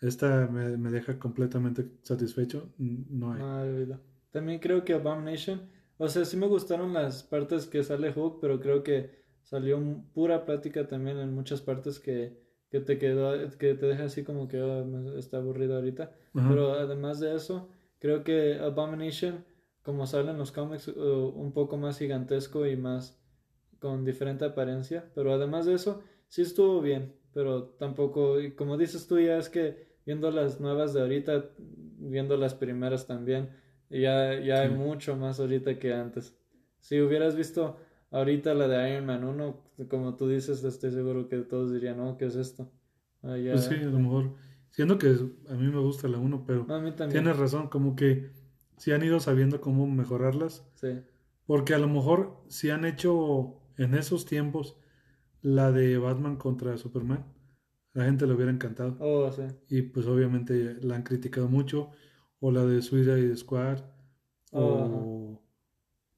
Esta me, me deja completamente satisfecho. No hay. Verdad. También creo que Abomination, o sea, sí me gustaron las partes que sale Hulk, pero creo que salió pura plática también en muchas partes que, que te quedó, que te deja así como que "Oh, me- está aburrido ahorita. Ajá. Pero además de eso, creo que Abomination, como sale en los cómics, uh, un poco más gigantesco y más con diferente apariencia. Pero además de eso, sí estuvo bien. Pero tampoco, y como dices tú, ya es que viendo las nuevas de ahorita, viendo las primeras también, ya, ya hay mucho más ahorita que antes. Si hubieras visto ahorita la de Iron Man 1, como tú dices, estoy seguro que todos dirían, no, ¿qué es esto? Ah, ya- Pues sí, a lo mejor. Siendo que a mí me gusta la 1, pero a mí también. tienes razón, como que sí han ido sabiendo cómo mejorarlas. Sí. Porque a lo mejor si han hecho en esos tiempos la de Batman contra Superman, la gente le hubiera encantado. Oh, sí. Y pues obviamente la han criticado mucho. O la de Suicide Squad. O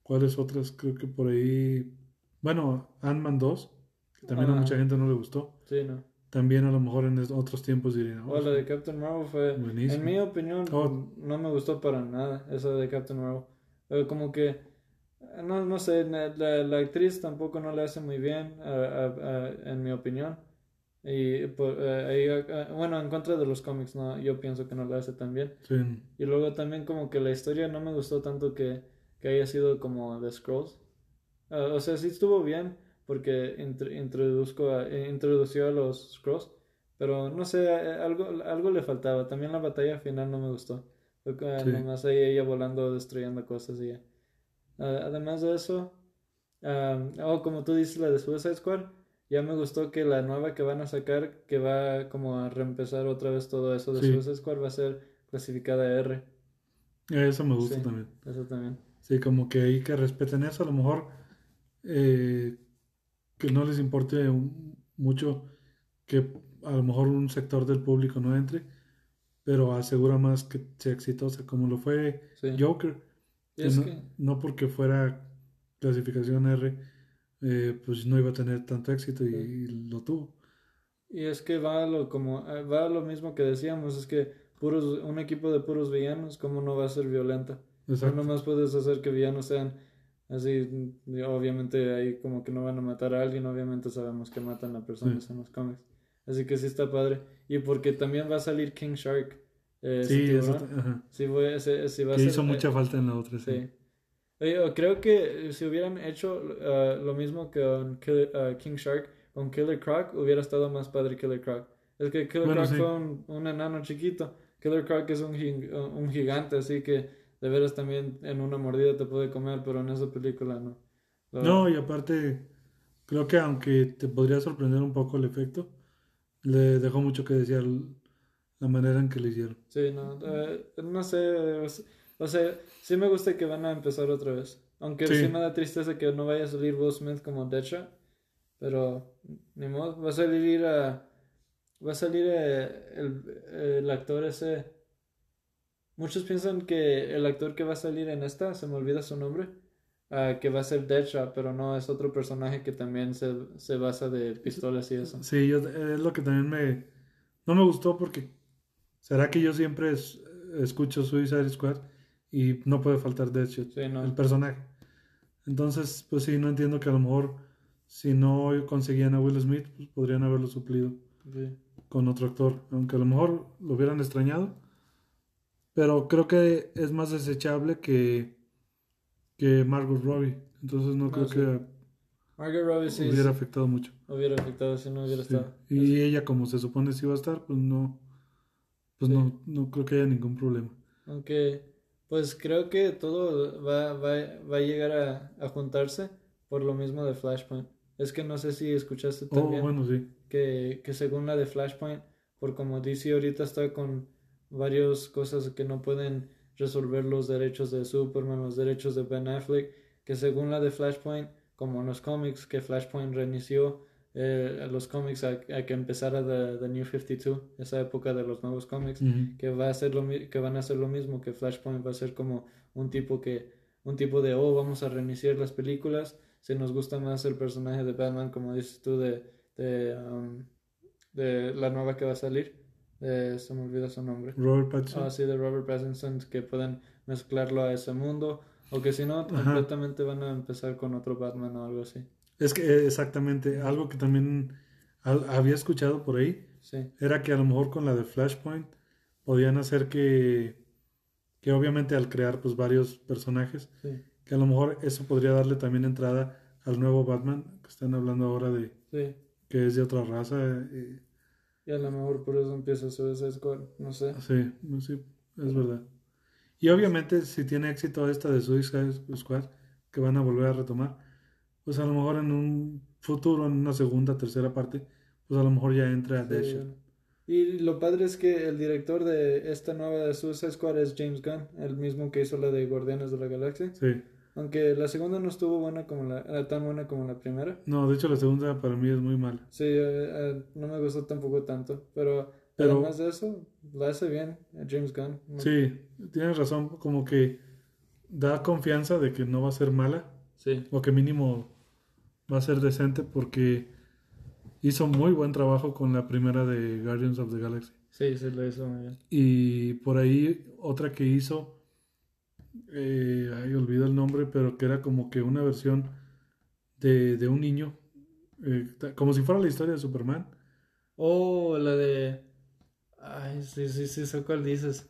cuáles otras, creo que por ahí. Bueno, Ant-Man 2, que también a Ajá. mucha gente no le gustó. Sí, no. También a lo mejor en otros tiempos dirían, "Oh, O la de Captain Marvel fue, Buenísimo. en mi opinión, Oh. no me gustó para nada esa de Captain Marvel. Eh, como que, no, no sé, la, la- actriz tampoco no le hace muy bien, a- a- en mi opinión. Y por- eh, eh, bueno, en contra de los cómics, no, yo pienso que no lo hace tan bien. sí, Y luego también como que la historia no me gustó tanto que, que haya sido como de Scrolls. Ah, o sea, sí estuvo bien porque intro- introduzco a- eh, introdució a los Scrolls, pero no sé, eh, algo, algo le faltaba. También la batalla final no me gustó. Sí. nomás ahí ella volando, destruyendo cosas y ya. Ah, además de eso, ah, oh, como tú dices, la de Suicide Squad, ya me gustó que la nueva que van a sacar, que va como a reempezar otra vez todo eso de Sí. Suicide Squad, va a ser clasificada R. eso me gusta Sí, también. Eso también. Sí, como que ahí que respeten eso, a lo mejor eh, que no les importe un- mucho que a lo mejor un sector del público no entre, pero asegura más que sea exitosa, como lo fue Sí. Joker, es no, que, no porque fuera clasificación R, eh, pues no iba a tener tanto éxito y, y lo tuvo. y es que va a lo como eh, va a lo mismo que decíamos, es que puros un equipo de puros villanos, ¿cómo no va a ser violenta? No Exacto. nomás puedes hacer que villanos sean así, obviamente ahí como que no van a matar a alguien, obviamente sabemos que matan a personas en los cómics. Así que sí está padre. Y porque también va a salir King Shark. Eh, Sí, eso, ajá. Sí, voy- ese- ese va a que ser- hizo eh, mucha falta en la otra, sí. Sí. Yo creo que si hubieran hecho uh, lo mismo que con Killer- uh, King Shark, con Killer Croc, hubiera estado más padre Killer Croc. Es que Killer Bueno, Croc sí. fue un, un enano chiquito. Killer Croc es un, un gigante, así que de veras también en una mordida te puede comer, pero en esa película no. La No, y aparte, creo que aunque te podría sorprender un poco el efecto, le dejó mucho que desear la manera en que lo hicieron. Sí, no, eh, no sé, o se- o sea, sí me gusta que van a empezar otra vez. Aunque Sí. sí, me da tristeza que no vaya a salir Will Smith como Deadshot, pero ni modo, va a salir a, va a salir eh, el, el actor ese. Muchos piensan que el actor que va a salir en esta, se me olvida su nombre, ah, que va a ser Deadshot, pero no, es otro personaje que también se, se basa de pistolas y eso. Sí, yo, es lo que también me... No me gustó porque... ¿Será que yo siempre es- escucho Suicide Squad y no puede faltar Deadshot, Sí, no. el personaje? Entonces, pues sí, no entiendo que a lo mejor si no conseguían a Will Smith, pues podrían haberlo suplido Sí. con otro actor, aunque a lo mejor lo hubieran extrañado. Pero creo que es más desechable que, que Margot Robbie. Entonces no, No, creo sí. que Margot Robbie sí hubiera afectado mucho. hubiera afectado si no hubiera estado. Y ella, como se supone si iba a estar, pues no, pues Sí. no, no creo que haya ningún problema. Aunque, pues creo que todo va, va, va a llegar a, a juntarse por lo mismo de Flashpoint. Es que no sé si escuchaste Oh, también bueno, sí. que, que según la de Flashpoint, por como DC ahorita está con varias cosas que no pueden resolver los derechos de Superman, los derechos de Ben Affleck, que según la de Flashpoint, como en los cómics, que Flashpoint reinició eh, los cómics a, a que empezara The, The New 52, esa época de los nuevos cómics, que va a hacer lo que van a hacer lo mismo que Flashpoint va a ser como un tipo que un tipo de oh vamos a reiniciar las películas si nos gusta más el personaje de Batman, como dices tú, de, de, um, de la nueva que va a salir. De, se me olvida su nombre. Robert Pattinson. Ah, sí, de Robert Pattinson, que pueden mezclarlo a ese mundo. O que si no, completamente van a empezar con otro Batman o algo así. Es que eh, exactamente, algo que también había escuchado por ahí, era que a lo mejor con la de Flashpoint podían hacer que, que obviamente al crear pues varios personajes, que a lo mejor eso podría darle también entrada al nuevo Batman, que están hablando ahora de que es de otra raza. Eh, y a lo mejor por eso empieza Suicide Squad, no sé. Sí, sí, es verdad. Y obviamente si tiene éxito esta de Suicide Squad, que van a volver a retomar, pues a lo mejor en un futuro, en una segunda, tercera parte, pues a lo mejor ya entra sí, Y lo padre es que el director de esta nueva de Suicide Squad es James Gunn, el mismo que hizo la de Guardianes de la Galaxia. Sí. Aunque la segunda no estuvo buena como la, eh, tan buena como la primera. No, de hecho la segunda para mí es muy mala. Sí, eh, eh, no me gustó tampoco tanto, pero, pero además de eso, la hace bien James Gunn. Sí, tienes razón, como que da confianza de que no va a ser mala. Sí. O que mínimo va a ser decente porque hizo muy buen trabajo con la primera de Guardians of the Galaxy. Sí, se lo hizo muy bien. Y por ahí otra que hizo eh, ay, olvido el nombre, pero que era como que una versión de, de un niño, eh, como si fuera la historia de Superman. Oh, la de... Ay, sí, sí, sí, sé cuál dices.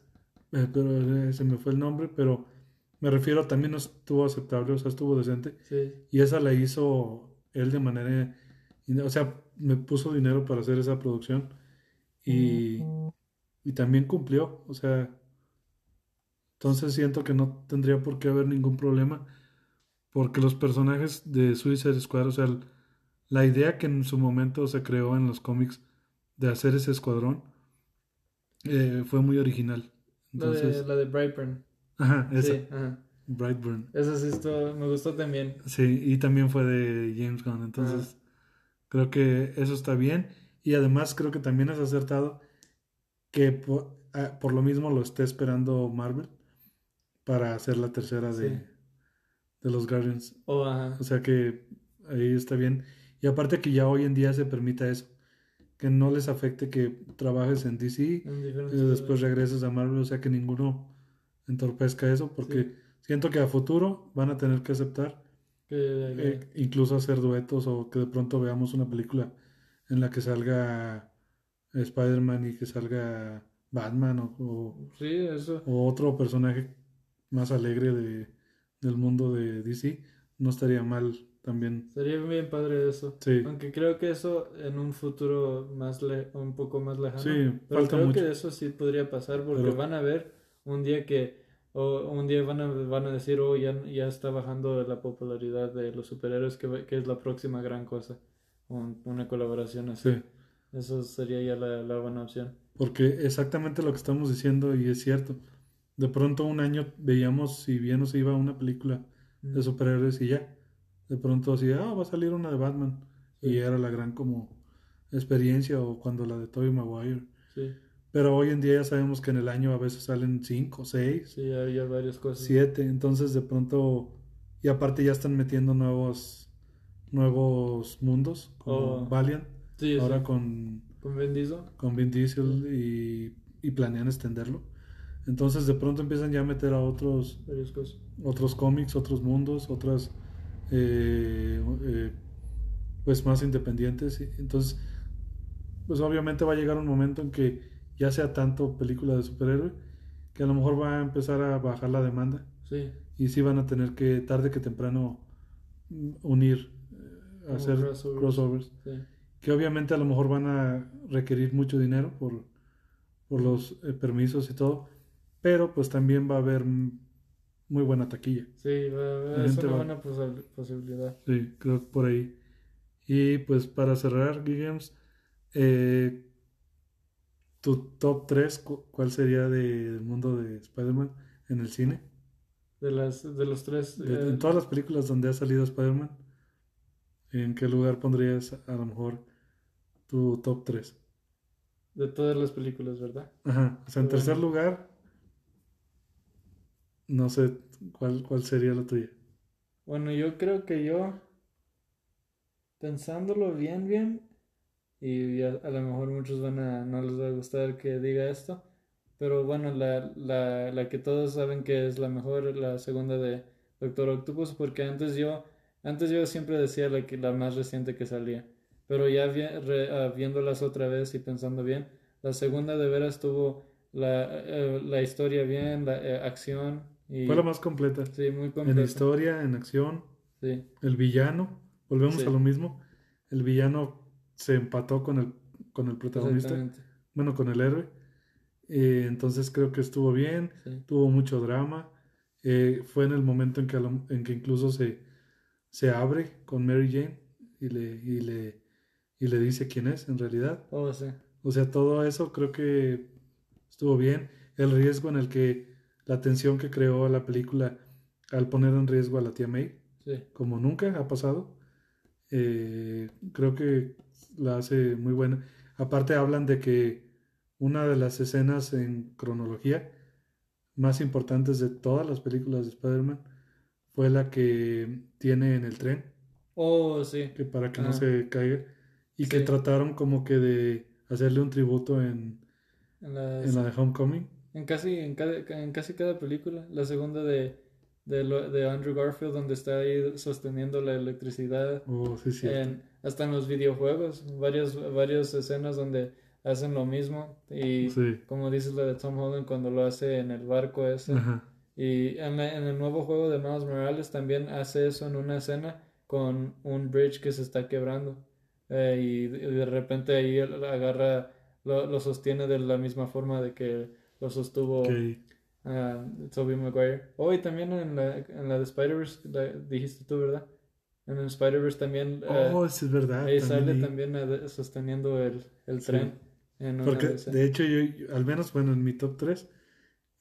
Eh, pero eh, se me fue el nombre, pero me refiero, también no estuvo aceptable, o sea, estuvo decente. Sí. Y esa la hizo él de manera... O sea, me puso dinero para hacer esa producción y, y también cumplió, o sea entonces siento que no tendría por qué haber ningún problema porque los personajes de Suicide Squad, o sea, la idea que en su momento se creó en los cómics de hacer ese escuadrón eh, fue muy original. Entonces, la, de, Brightburn. Ajá, esa. Sí, Brightburn. Esa sí me gustó también. Sí, y también fue de James Gunn. Entonces, creo que eso está bien. Y además creo que también es acertado que por, ah, por lo mismo lo esté esperando Marvel para hacer la tercera de, de los Guardians. Oh, o sea que ahí está bien. Y aparte que ya hoy en día se permita eso, que no les afecte que trabajes en DC y después regreses a Marvel, o sea que ninguno entorpezca eso, porque siento que a futuro van a tener que aceptar eh, incluso hacer duetos o que de pronto veamos una película en la que salga Spider-Man y que salga Batman o, o otro personaje más alegre de, del mundo de DC, no estaría mal también. Sería bien padre eso. Sí. Aunque creo que eso en un futuro más le un poco más lejano. Sí, pero creo que eso sí podría pasar porque van a ver un día que o un día van a, van a decir, oh, ya, ya está bajando la popularidad de los superhéroes, que, que es la próxima gran cosa. una colaboración así. Sí. Eso sería ya la, la buena opción. Porque exactamente lo que estamos diciendo y es cierto de pronto un año veíamos si bien o se iba una película de superhéroes y ya. De pronto así, ah, va a salir una de Batman. Y era la gran como experiencia o cuando la de Tobey Maguire. Sí. Pero hoy en día ya sabemos que en el año a veces salen cinco, seis. Sí, había varias cosas. Siete. Entonces de pronto, y aparte ya están metiendo nuevos, nuevos mundos, como oh. Valiant. Sí, ahora con... Con Vin Diesel. Con Vin Diesel y, y planean extenderlo. Entonces de pronto empiezan ya a meter a otros, otros cómics, otros mundos, otras, eh, eh, pues más independientes. Entonces, pues obviamente va a llegar un momento en que ya sea tanto película de superhéroe, que a lo mejor va a empezar a bajar la demanda. Sí. Y sí van a tener que, tarde que temprano, unir, eh, hacer crossovers. Que obviamente a lo mejor van a requerir mucho dinero por, por los permisos y todo pero pues también va a haber muy buena taquilla. Sí, va a haber es una buena posibilidad. Sí, creo que por ahí. Y pues para cerrar, Games, eh, tu top 3, ¿cuál sería del mundo de Spider-Man en el cine? De, las, de los tres. en eh, todas las películas donde ha salido Spider-Man, ¿en qué lugar pondrías a lo mejor tu top 3? De todas las películas, ¿verdad? Ajá. O sea, en tercer lugar, no sé cuál, cuál sería la tuya. Bueno, yo creo que yo pensándolo bien, bien, y a, a, lo mejor muchos van a, no les va a gustar que diga esto, pero bueno, la, la, la que todos saben que es la mejor, la segunda de Doctor Octopus, porque antes yo, antes yo siempre decía la, que, la más reciente que salía, pero ya ah, viéndolas otra vez y pensando bien, la segunda de veras tuvo la, eh, la historia bien, la eh, acción. Y, Fue la más completa. Sí, muy completa. En historia, en acción. Sí. El villano, volvemos Sí. a lo mismo. El villano se empató con el, con el protagonista, bueno, con el héroe. Eh, entonces creo que estuvo bien, Sí. tuvo mucho drama. Eh, fue en el momento en que, en que incluso se, se abre con Mary Jane y le, y, le, y le dice quién es en realidad. Oh, sí. O sea, todo eso creo que estuvo bien. El riesgo en el que la tensión que creó la película al poner en riesgo a la tía May, Sí. como nunca ha pasado, eh, creo que la hace muy buena. Aparte hablan de que una de las escenas en cronología más importantes de todas las películas de Spider-Man fue la que tiene en el tren, Oh, sí. que para que no se caiga, y que trataron como que de hacerle un tributo en, En, la de Homecoming. en casi, en, cada, en casi cada película. La segunda de, de, Andrew Garfield, donde está ahí sosteniendo la electricidad. Oh, sí, sí. En- hasta en los videojuegos, varias, varias escenas donde hacen lo mismo. Y Sí. como dices la de Tom Holland cuando lo hace en el barco ese. Ajá. Y en, la- en el nuevo juego de Miles Morales también hace eso en una escena con un bridge que se está quebrando. Eh, y, de- repente ahí agarra, lo, lo sostiene de la misma forma de que lo sostuvo Ok. ah, Tobey Maguire. Oh, y también en la, en la de Spider-Verse, dijiste tú, ¿verdad? En el Spider-Verse también, eh, Oh, es verdad. ahí también sale ahí. también eh, sosteniendo el, el Sí. tren. En Porque de hecho, yo, yo- al menos, bueno, en mi top 3,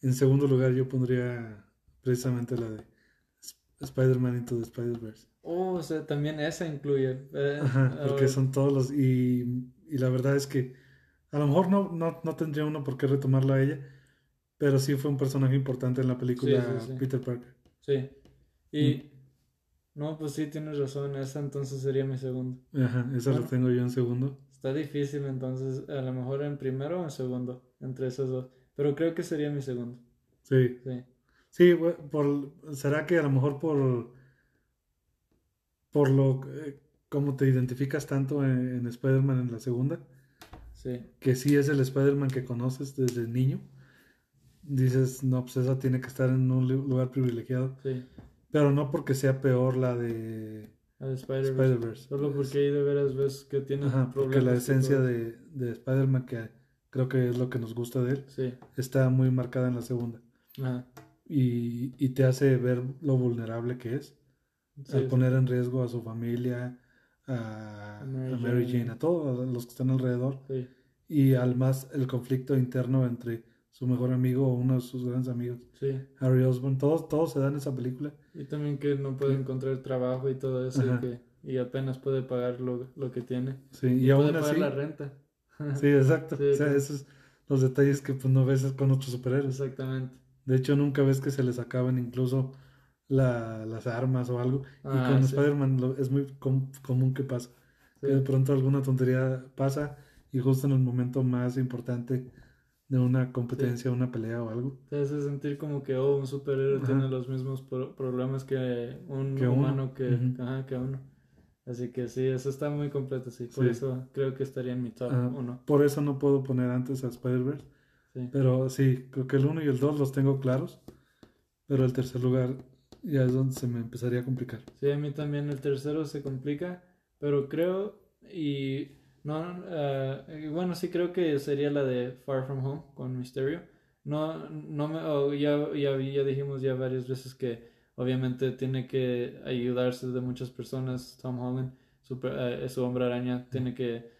en segundo lugar yo pondría precisamente la de Sp- Spider-Man Into the Spider-Verse. Oh, o sea, también esa incluye. eh, Ajá, porque son todos los... Y, y la verdad es que a lo mejor no, no, no tendría uno por qué retomarlo a ella, pero sí fue un personaje importante en la película Sí, sí, sí. Peter Parker. Sí. Y. Mm. No, pues sí, tienes razón. Esa entonces sería mi segundo. Ajá, esa la tengo yo en segundo. Está difícil, entonces, a lo mejor en primero o en segundo, entre esos dos. Pero creo que sería mi segundo. Sí, Sí. sí, por, será que a lo mejor por, por lo, eh, como te identificas tanto en, en Spider-Man en la segunda, Sí. que sí es el Spider-Man que conoces desde niño, dices, no, pues esa tiene que estar en un lu- lugar privilegiado, Sí. Pero no porque sea peor la de Spider-Verse. Solo porque ahí de veras ves que tiene Ajá, porque la esencia de, de Spider-Man, que creo que es lo que nos gusta de él, Sí. está muy marcada en la segunda. Ajá. Y, y te hace ver lo vulnerable que es Sí, al sí. poner en riesgo a su familia, a, A Mary a Mary Jane. Jane, a todos los que están alrededor, y al más el conflicto interno entre su mejor amigo o uno de sus grandes amigos, Sí. Harry Osborn, todos, todos se dan en esa película. Y también que no puede encontrar trabajo y todo eso. Y, Ajá. que, y apenas puede pagar lo, lo que tiene. Sí, y, Y aún puede pagar así, la renta. (laughs) sí, exacto. Sí, o sea, esos los detalles que pues no ves con otros superhéroes. Exactamente. De hecho, nunca ves que se les acaban incluso la- las armas o algo. y Ah, con sí. Spider-Man es muy com- común que pasa. Sí. Que de pronto alguna tontería pasa y justo en el momento más importante de una competencia, una pelea o algo. Te hace sentir como que oh, un superhéroe Ajá. tiene los mismos pro- problemas que un Que uno. humano que, Ujú. ajá, que uno. Así que sí, eso está muy completo, sí. Por Sí. eso creo que estaría en mi top Ah, uno. por eso no puedo poner antes a Spider-Verse. Sí. Pero sí, creo que el 1 y el 2 los tengo claros. Pero el tercer lugar ya es donde se me empezaría a complicar. Sí, a mí también el tercero se complica, pero creo y no, y bueno, sí creo que sería la de Far From Home con Mysterio. No, no me, oh, ya, ya, ya dijimos ya varias veces que obviamente tiene que ayudarse de muchas personas. Tom Holland, super, eh, su hombre araña, tiene que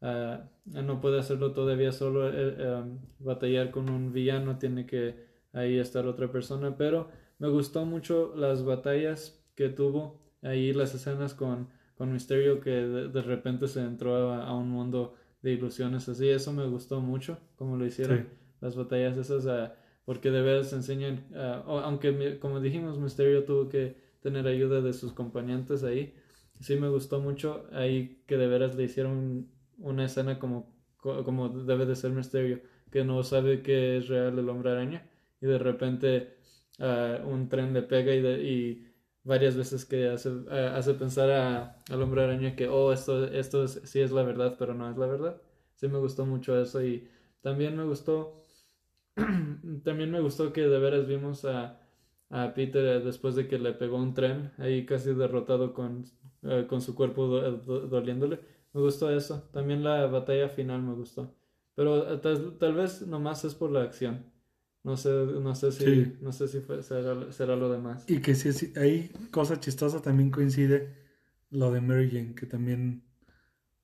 ah, no puede hacerlo todavía solo, um, batallar con un villano, tiene que ahí estar otra persona, pero me gustó mucho las batallas que tuvo ahí, las escenas con, con Mysterio que de, de repente se entró a, a un mundo de ilusiones así, eso me gustó mucho, como lo hicieron, Sí. las batallas esas, ah, porque de veras enseñan, o- aunque como dijimos, Mysterio tuvo que tener ayuda de sus acompañantes ahí, sí me gustó mucho ahí que de veras le hicieron una escena como, como debe de ser Misterio, que no sabe que es real el hombre araña y de repente ah, un tren le pega y, y varias veces que hace, ah, hace pensar a, al hombre araña que, oh, esto, esto sí es la verdad, pero no es la verdad. Sí me gustó mucho eso y también me gustó, (clears throat) también me gustó que de veras vimos a, a Peter después de que le pegó un tren, ahí casi derrotado con, eh, con su cuerpo doliéndole. Me gustó eso. También la batalla final me gustó. Pero eh, tal, tal, vez nomás es por la acción. No sé, no sé si, no sé si será, lo demás. Y que si, hay cosa chistosa también coincide lo de Mary Jane, que también,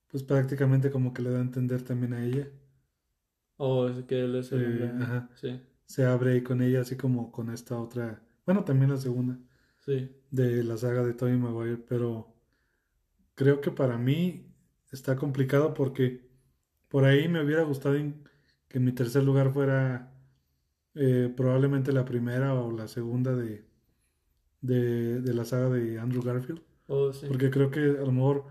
pues prácticamente como que le da a entender también a ella. Oh, que él es el eh, ajá. Sí. Se abre ahí con ella, así como con esta otra. Bueno, también la segunda. Sí. De la saga de Tobey Maguire, pero creo que para mí está complicado porque por ahí me hubiera gustado que mi tercer lugar fuera eh, probablemente la primera o la segunda de, de, la saga de Andrew Garfield. Oh, porque creo que a lo mejor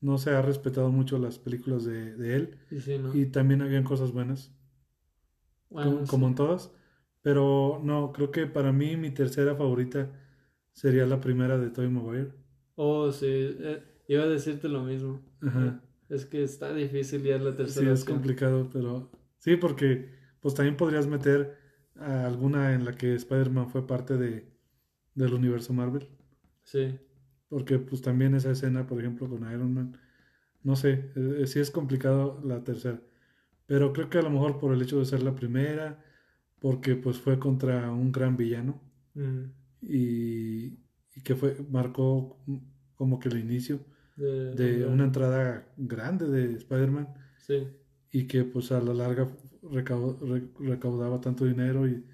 no se ha respetado mucho las películas de, él. Y también habían cosas buenas. como, en todas. Pero no, creo que para mí mi tercera favorita sería la primera de Tobey Maguire. Oh, sí. Eh, iba a decirte lo mismo. Ajá. Es que está difícil ya la tercera. Sí, es complicado, pero sí, porque pues también podrías meter alguna en la que Spider-Man fue parte de, del universo Marvel. Sí. Porque pues también esa escena, por ejemplo, con Iron Man, no sé, eh, eh, sí es complicado la tercera. Pero creo que a lo mejor por el hecho de ser la primera, porque pues fue contra un gran villano mm. y, y, que fue marcó como que el inicio de, una entrada grande de Spider-Man. Sí. Y que pues a la larga recaudaba tanto dinero y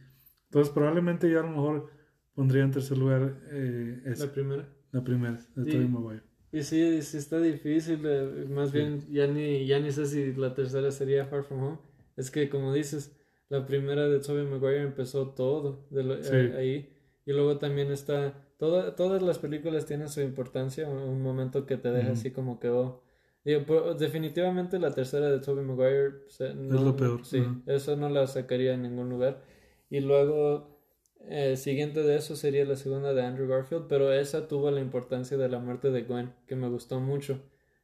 entonces probablemente ya a lo mejor pondría en tercer lugar eh, la primera. La primera, de Tobey Maguire. Y sí, sí está difícil, eh, más bien ya ni, ya ni sé si la tercera sería Far From Home. Es que como dices, la primera de Tobey Maguire empezó todo de eh, ahí. Y luego también está todas las películas tienen su importancia, un momento que te deja así como que, oh. Definitivamente la tercera de Tobey Maguire no, es lo peor. Sí, eso no la sacaría en ningún lugar. Y luego, eh, siguiente de eso sería la segunda de Andrew Garfield, pero esa tuvo la importancia de la muerte de Gwen, que me gustó mucho.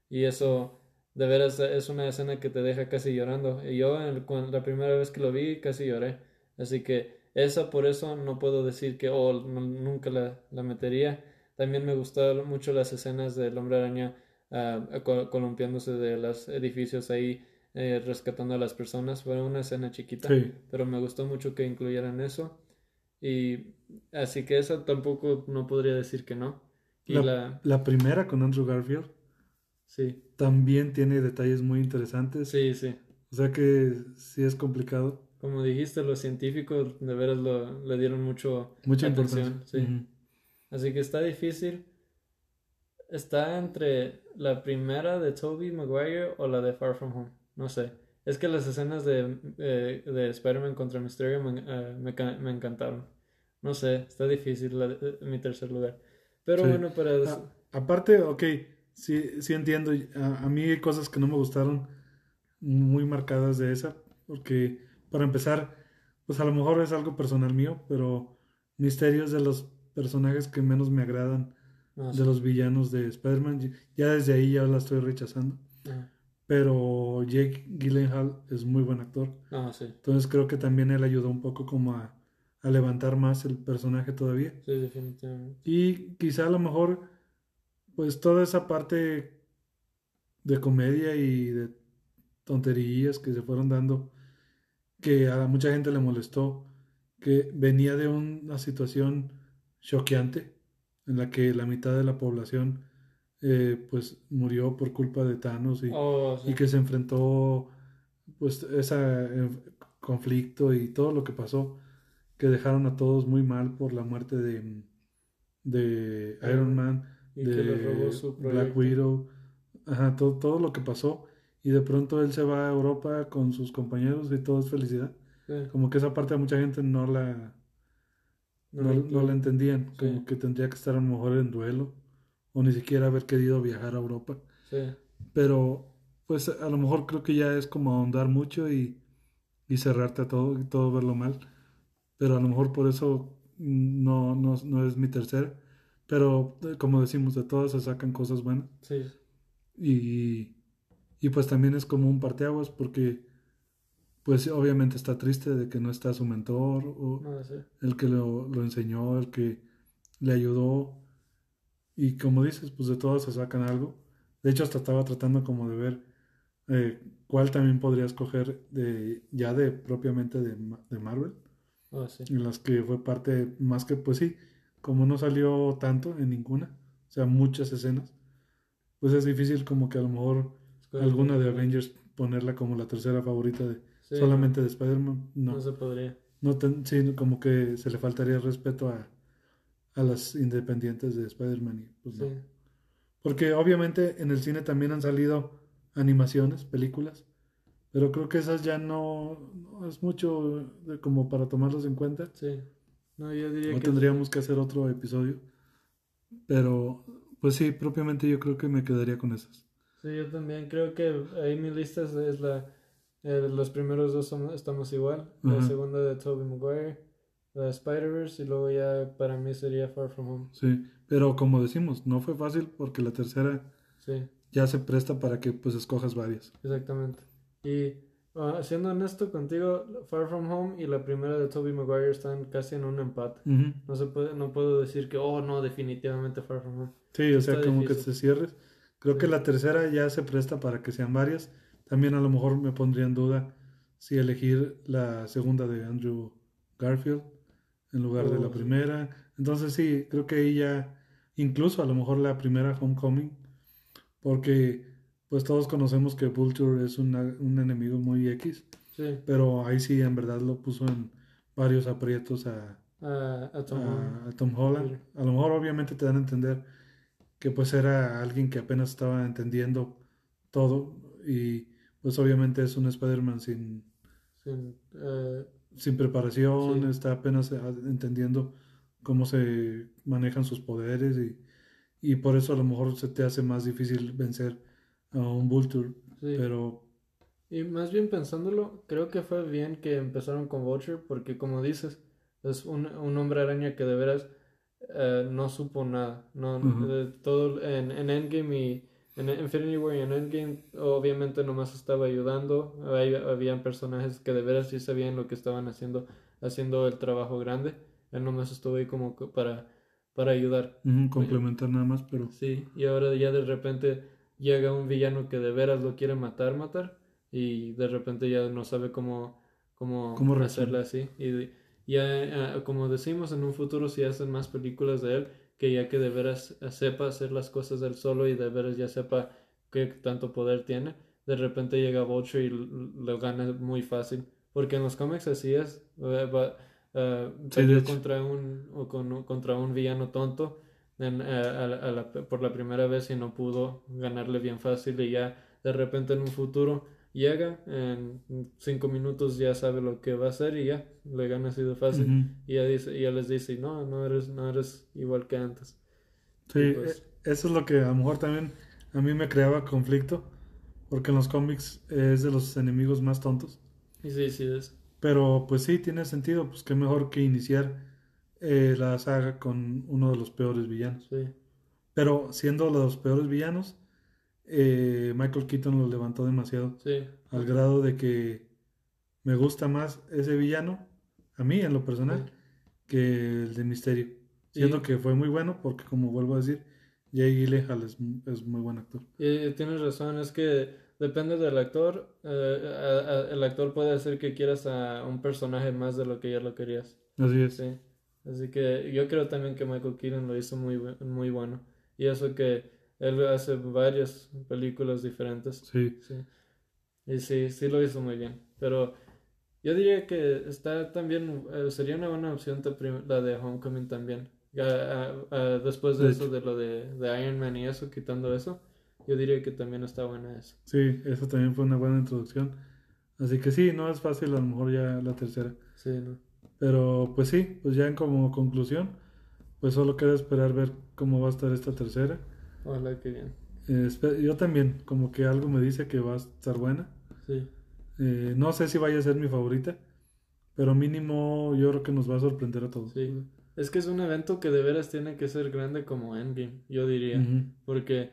Y eso, de veras, es una escena que te deja casi llorando. Y yo, la primera vez que lo vi, casi lloré. Así que esa por eso no puedo decir que oh, nunca la, la, metería. También me gustaron mucho las escenas del hombre araña uh, columpiándose de los edificios ahí, eh, rescatando a las personas. Fue una escena chiquita, pero me gustó mucho que incluyeran eso. Y así que esa tampoco no podría decir que no. Y la, la, primera con Andrew Garfield. Sí. También tiene detalles muy interesantes. Sí, sí. O sea que sí es complicado como dijiste, los científicos de veras lo, le dieron mucho mucha atención. Sí. Así que está difícil. Está entre la primera de Toby Maguire o la de Far From Home. No sé. Es que las escenas de, eh, de Spider-Man contra Mysterio me, eh, me, encantaron. No sé, está difícil eh, mi tercer lugar. Pero bueno, para... aparte, ok, sí, sí entiendo. A, a, mí hay cosas que no me gustaron muy marcadas de esa. Porque para empezar, pues a lo mejor es algo personal mío, pero Misterio es de los personajes que menos me agradan ah, de los villanos de Spider-Man. Ya desde ahí ya la estoy rechazando. Ah. Pero Jake Gyllenhaal es muy buen actor. Ah, sí. Entonces creo que también él ayudó un poco como a, a levantar más el personaje todavía. Sí, definitivamente. Y quizá a lo mejor, pues toda esa parte de comedia y de tonterías que se fueron dando que a mucha gente le molestó, que venía de una situación choqueante en la que la mitad de la población eh, pues murió por culpa de Thanos y, oh, y que se enfrentó pues ese eh, conflicto y todo lo que pasó que dejaron a todos muy mal por la muerte de, de Iron Man de Black Widow ajá, todo, todo lo que pasó y de pronto él se va a Europa con sus compañeros y todo es felicidad. Como que esa parte a mucha gente no la no, la entendían, como que tendría que estar a lo mejor en duelo o ni siquiera haber querido viajar a Europa. Sí. Pero pues a lo mejor creo que ya es como ahondar mucho y, y cerrarte a todo y todo verlo mal. Pero a lo mejor por eso no, no, no es mi tercera. Pero eh, como decimos, de todas se sacan cosas buenas. Sí. Y, y pues también es como un parteaguas porque pues obviamente está triste de que no está su mentor o No el que lo, lo enseñó, el que le ayudó. Y como dices, pues de todas se sacan algo. De hecho, hasta estaba tratando como de ver eh, cuál también podría escoger de, ya de propiamente de, de Marvel, Oh, sí. en las que fue parte más que, pues sí, como no salió tanto en ninguna, o sea, muchas escenas, pues es difícil como que a lo mejor alguna de Avengers ponerla como la tercera favorita de Sí, solamente de Spider-Man, No, no. se podría. No ten- sí, como que se le faltaría respeto a, a las independientes de Spider-Man. pues, no. Sí. Porque obviamente en el cine también han salido animaciones, películas, pero creo que esas ya no, no es mucho de- como para tomarlas en cuenta. Sí. No, yo diría O que tendríamos que hacer otro episodio. Pero, pues sí, propiamente yo creo que me quedaría con esas. Sí, yo también creo que ahí mi lista es, es la... eh, los primeros dos somos- estamos igual. La Ajá. segunda de Tobey Maguire, la de Spider-Verse y luego ya para mí sería Far From Home. Sí, pero como decimos, no fue fácil porque la tercera Sí, ya se presta para que pues escojas varias. exactamente. Y ah, siendo honesto contigo, Far From Home y la primera de Tobey Maguire están casi en un empate. No se puede, no puedo decir que, oh no, definitivamente Far From Home. Sí, o sea, como que te cierres. Creo Sí. que la tercera ya se presta para que sean varias. También a lo mejor me pondría en duda si elegir la segunda de Andrew Garfield en lugar de Oh, la sí. primera. Entonces sí, creo que ya, incluso a lo mejor la primera Homecoming, porque pues todos conocemos que Vulture es una- un enemigo muy X, Sí, pero ahí sí en verdad lo puso en varios aprietos a, a, a Tom Holland. a, a Tom Holland. Sí. A lo mejor obviamente te dan a entender que pues era alguien que apenas estaba entendiendo todo y pues obviamente es un Spider-Man sin, Sin, eh, sin preparación, Sí. está apenas a- entendiendo cómo se manejan sus poderes y, y por eso a lo mejor se te hace más difícil vencer a un Vulture, sí. pero Y más bien pensándolo, creo que fue bien que empezaron con Vulture porque como dices, es un, un hombre araña que de veras eh, no supo nada. No, de todo en, en Endgame y en Infinity War y en Endgame obviamente nomás estaba ayudando. Hay, habían personajes que de veras sí sabían lo que estaban haciendo, haciendo el trabajo grande. Él nomás estuvo ahí como para, para ayudar. complementar nada más, pero Sí, y ahora ya de repente llega un villano que de veras lo quiere matar, matar, y de repente ya no sabe cómo, cómo, Cómo hacerle así. Y ya, eh, como decimos, en un futuro si hacen más películas de él, que ya que de veras sepa hacer las cosas él solo y de veras ya sepa qué tanto poder tiene, de repente llega Vulture y lo gana muy fácil. Porque en los cómics así es, eh, va- eh, Sí, contra un, o con- contra un villano tonto en- a- a a la- por la primera vez y no pudo ganarle bien fácil y ya de repente en un futuro llega, en cinco minutos ya sabe lo que va a hacer y ya le gana así de fácil y ya dice, ya les dice, no, no eres, no eres igual que antes. Sí, Y pues- e- eso es lo que a lo mejor también a mí me creaba conflicto, porque en los cómics es de los enemigos más tontos. Y sí, sí es. Pero pues sí, tiene sentido, pues qué mejor que iniciar eh, la saga con uno de los peores villanos. Sí, Pero siendo los peores villanos, eh, Michael Keaton lo levantó demasiado, sí. al grado de que me gusta más ese villano, a mí en lo personal, Sí. que el de Misterio. Siendo Sí. que fue muy bueno, porque como vuelvo a decir, Jay Gyllenhaal es, es muy buen actor. Y tienes razón, es que depende del actor. eh, a- a- el actor puede hacer que quieras a un personaje más de lo que ya lo querías. Así es. Sí. Así que yo creo también que Michael Keaton lo hizo muy, muy bueno. Y eso que él hace varias películas diferentes. Sí. Sí. Y sí, sí lo hizo muy bien. Pero yo diría que está también, eh, sería una buena opción la de Homecoming también. Ah, después de De eso, de lo de, de Iron Man y eso, quitando eso, yo diría que también está buena eso. Sí, eso también fue una buena introducción. Así que sí, no es fácil a lo mejor ya la tercera. Sí, ¿no? Pero pues sí, pues ya en como conclusión, pues solo queda esperar ver cómo va a estar esta tercera. Ojalá que bien. Eh, yo también, como que algo me dice que va a estar buena. Sí. Eh, no sé si vaya a ser mi favorita, pero mínimo yo creo que nos va a sorprender a todos. Sí. Es que es un evento que de veras tiene que ser grande como Endgame, yo diría. Porque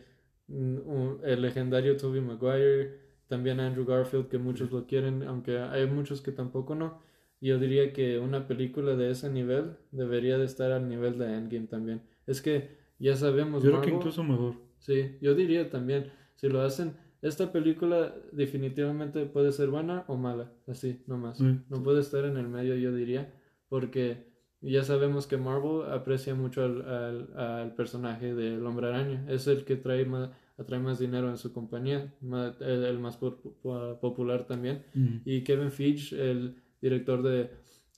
mm, el legendario Tobey Maguire, también Andrew Garfield, que muchos lo quieren, aunque hay muchos que tampoco no. Yo diría que una película de ese nivel debería de estar al nivel de Endgame también. Es que ya sabemos, Yo creo que incluso mejor. Sí, yo diría también, si lo hacen, esta película definitivamente puede ser buena o mala, así, nomás. Sí. No puede estar en el medio, yo diría, porque ya sabemos que Marvel aprecia mucho al, al, al personaje del Hombre Araña. Es el que trae más, atrae más dinero en su compañía, el, el más po- po- popular también. Y Kevin Feige, el director de,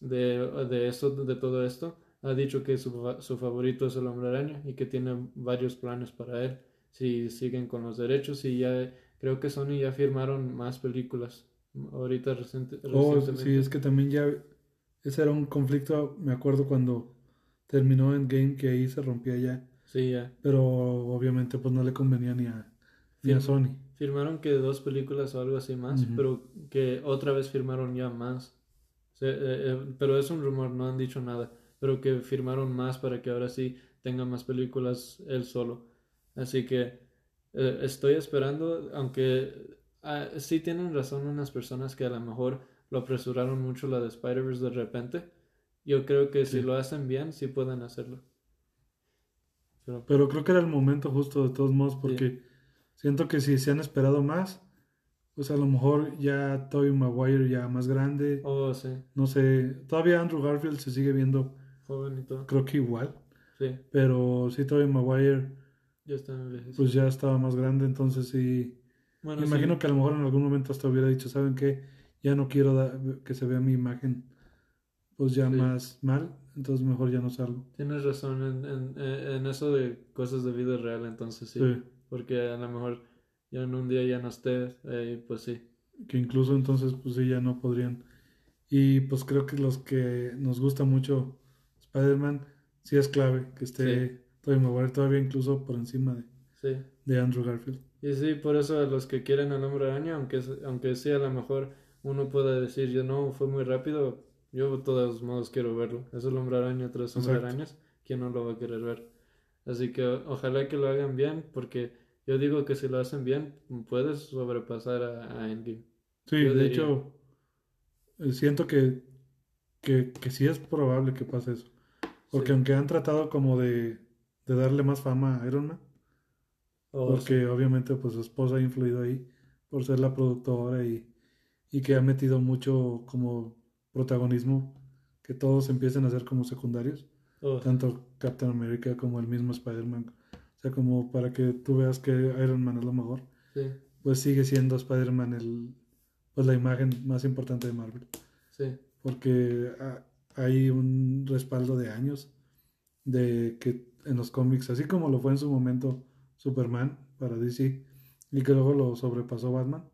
de, de, esto, de todo esto, ha dicho que su, su favorito es el Hombre Araña y que tiene varios planes para él si siguen con los derechos y ya creo que Sony ya firmaron más películas ahorita reciente, Oh, recientemente. sí, es que también ya ese era un conflicto, me acuerdo cuando terminó en Game que ahí se rompía ya, Sí, ya. pero obviamente pues no le convenía ni a, ni a. Sony. Firmaron que dos películas o algo así más, pero que otra vez firmaron ya más. Eh, eh, pero es un rumor, no han dicho nada. Pero que firmaron más para que ahora sí tenga más películas él solo. Así que eh, estoy esperando, aunque ah, sí tienen razón unas personas que a lo mejor lo apresuraron mucho la de Spider-Verse de repente. Yo creo que si Sí. lo hacen bien, sí pueden hacerlo. Pero, Pero creo que era el momento justo de todos modos porque siento que si se han esperado más, pues a lo mejor ya Tobey Maguire ya más grande, oh, sí, no sé, todavía Andrew Garfield se sigue viendo joven y todo. creo que igual, Sí, pero sí Tobey Maguire ya envejecidos. pues ya estaba más grande, entonces sí, Bueno, me sí. imagino que a lo mejor en algún momento hasta hubiera dicho, ¿saben qué? Ya no quiero da- que se vea mi imagen pues ya Sí. más mal, entonces mejor ya no salgo. Tienes razón en, en, en eso de cosas de vida real, entonces sí. Sí. Porque a lo mejor ya en un día ya no esté, eh, pues sí. que incluso entonces pues sí ya no podrían y pues creo que los que nos gusta mucho Spider-Man sí es clave que esté Sí. Tobey Maguire todavía incluso por encima de, Sí. de Andrew Garfield Y sí, por eso los que quieren al hombre araña, aunque, aunque sí a lo mejor uno pueda decir, yo no, fue muy rápido, yo de todos modos quiero verlo. Es el hombre araña tras hombre Exacto. arañas, ¿quién no lo va a querer ver? Así que ojalá que lo hagan bien, porque yo digo que si lo hacen bien, puedes sobrepasar a, a Endgame. sí Yo de diría. hecho eh, siento que, que que sí es probable que pase eso porque Sí. aunque han tratado como de, de darle más fama a Iron Man Oh, porque obviamente pues su esposa ha influido ahí por ser la productora y, y que ha metido mucho como protagonismo que todos empiecen a ser como secundarios, oh, tanto Captain America como el mismo Spider-Man. O sea, como para que tú veas que Iron Man es lo mejor, sí, pues sigue siendo Spider-Man el pues la imagen más importante de Marvel, sí. porque ha- hay un respaldo de años de que en los cómics, así como lo fue en su momento Superman para DC y que luego lo sobrepasó Batman.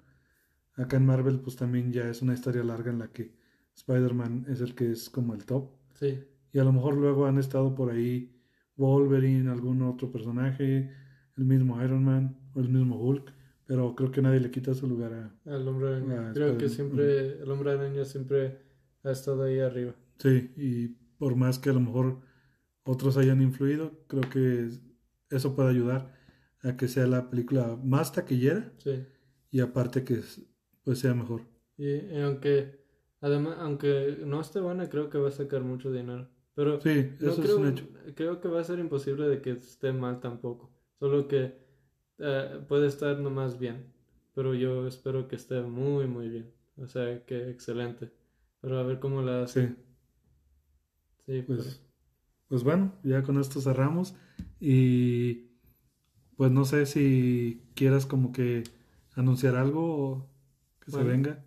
Acá en Marvel pues también ya es una historia larga en la que Spider-Man es el que es como el top Sí, y a lo mejor luego han estado por ahí Wolverine, algún otro personaje, el mismo Iron Man o el mismo Hulk, pero creo que nadie le quita su lugar a... al hombre araña. Creo que siempre, el hombre araña siempre ha estado ahí arriba. Sí, y por más que a lo mejor otros hayan influido, creo que eso puede ayudar a que sea la película más taquillera Sí. y aparte que pues sea mejor. Y, y aunque, además, aunque no esté buena, creo que va a sacar mucho dinero. Pero Sí, no eso creo, es un hecho. creo que va a ser imposible de que esté mal tampoco. Solo que eh, puede estar nomás bien. Pero yo espero que esté muy, muy bien. O sea, que excelente. Pero a ver cómo la hace. Sí, Sí, pues, pues bueno, ya con esto cerramos y pues no sé si quieras como que anunciar algo o que Bueno. se venga.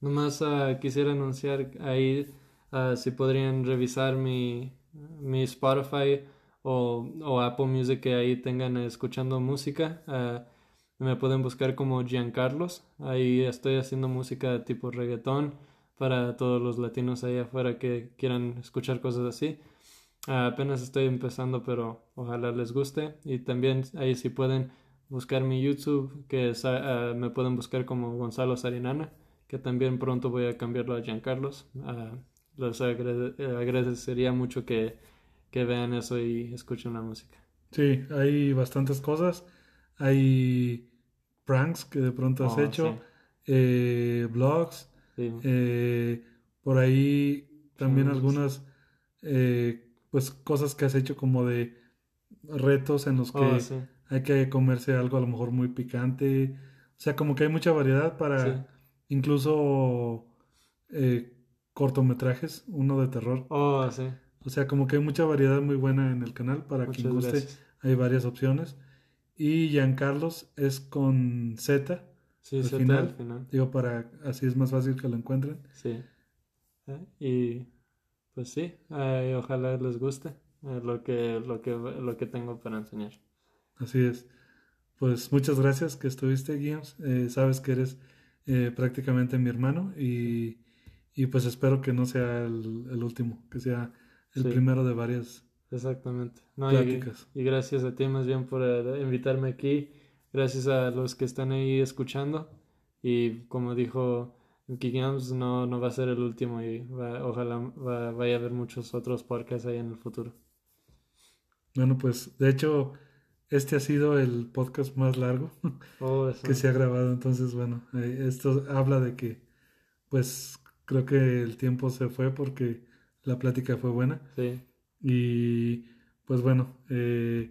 Nomás ah, quisiera anunciar ahí ah, si podrían revisar mi, mi Spotify o, o Apple Music que ahí tengan escuchando música. ah, me pueden buscar como Giancarlos. Ahí estoy haciendo música tipo reggaetón para todos los latinos ahí afuera que quieran escuchar cosas así. Ah, apenas estoy empezando, pero ojalá les guste. Y también ahí si pueden buscar mi YouTube, que ah, me pueden buscar como Gonzalo Sarinana, que también pronto voy a cambiarlo a Giancarlos. Uh, les agradecería mucho que, que vean eso y escuchen la música. Sí, hay bastantes cosas. Hay pranks que de pronto has oh, hecho, eh, blogs, eh, por ahí también algunas eh, pues cosas que has hecho como de retos en los que oh, hay que comerse algo a lo mejor muy picante. O sea, como que hay mucha variedad para incluso cortometrajes, uno de terror. Oh, sí. O sea, como que hay mucha variedad muy buena en el canal para quien guste. Hay varias opciones. Y Giancarlos es con Z. Sí, al, final. Digo, para así es más fácil que lo encuentren. Sí. Eh, y pues sí, eh, ojalá les guste eh, lo, que, lo, que, lo que tengo para enseñar. Así es. Pues muchas gracias que estuviste, Guillaume. sabes que eres prácticamente mi hermano y, y, pues espero que no sea el, último, que sea el primero de varias Exactamente. No, y, y, gracias a ti más bien por eh, invitarme aquí. Gracias a los que están ahí escuchando. Y como dijo Games, no, no va a ser el último y ojalá vaya a haber muchos otros podcasts ahí en el futuro. Bueno, pues de hecho, este ha sido el podcast más largo (laughs) oh, que se ha grabado. Entonces, bueno, eh, esto habla de que, pues creo que el tiempo se fue porque la plática fue buena. Sí. Y pues bueno, eh,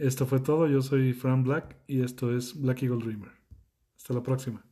esto fue todo. Yo soy Fran Black y esto es Black Eagle Dreamer. Hasta la próxima.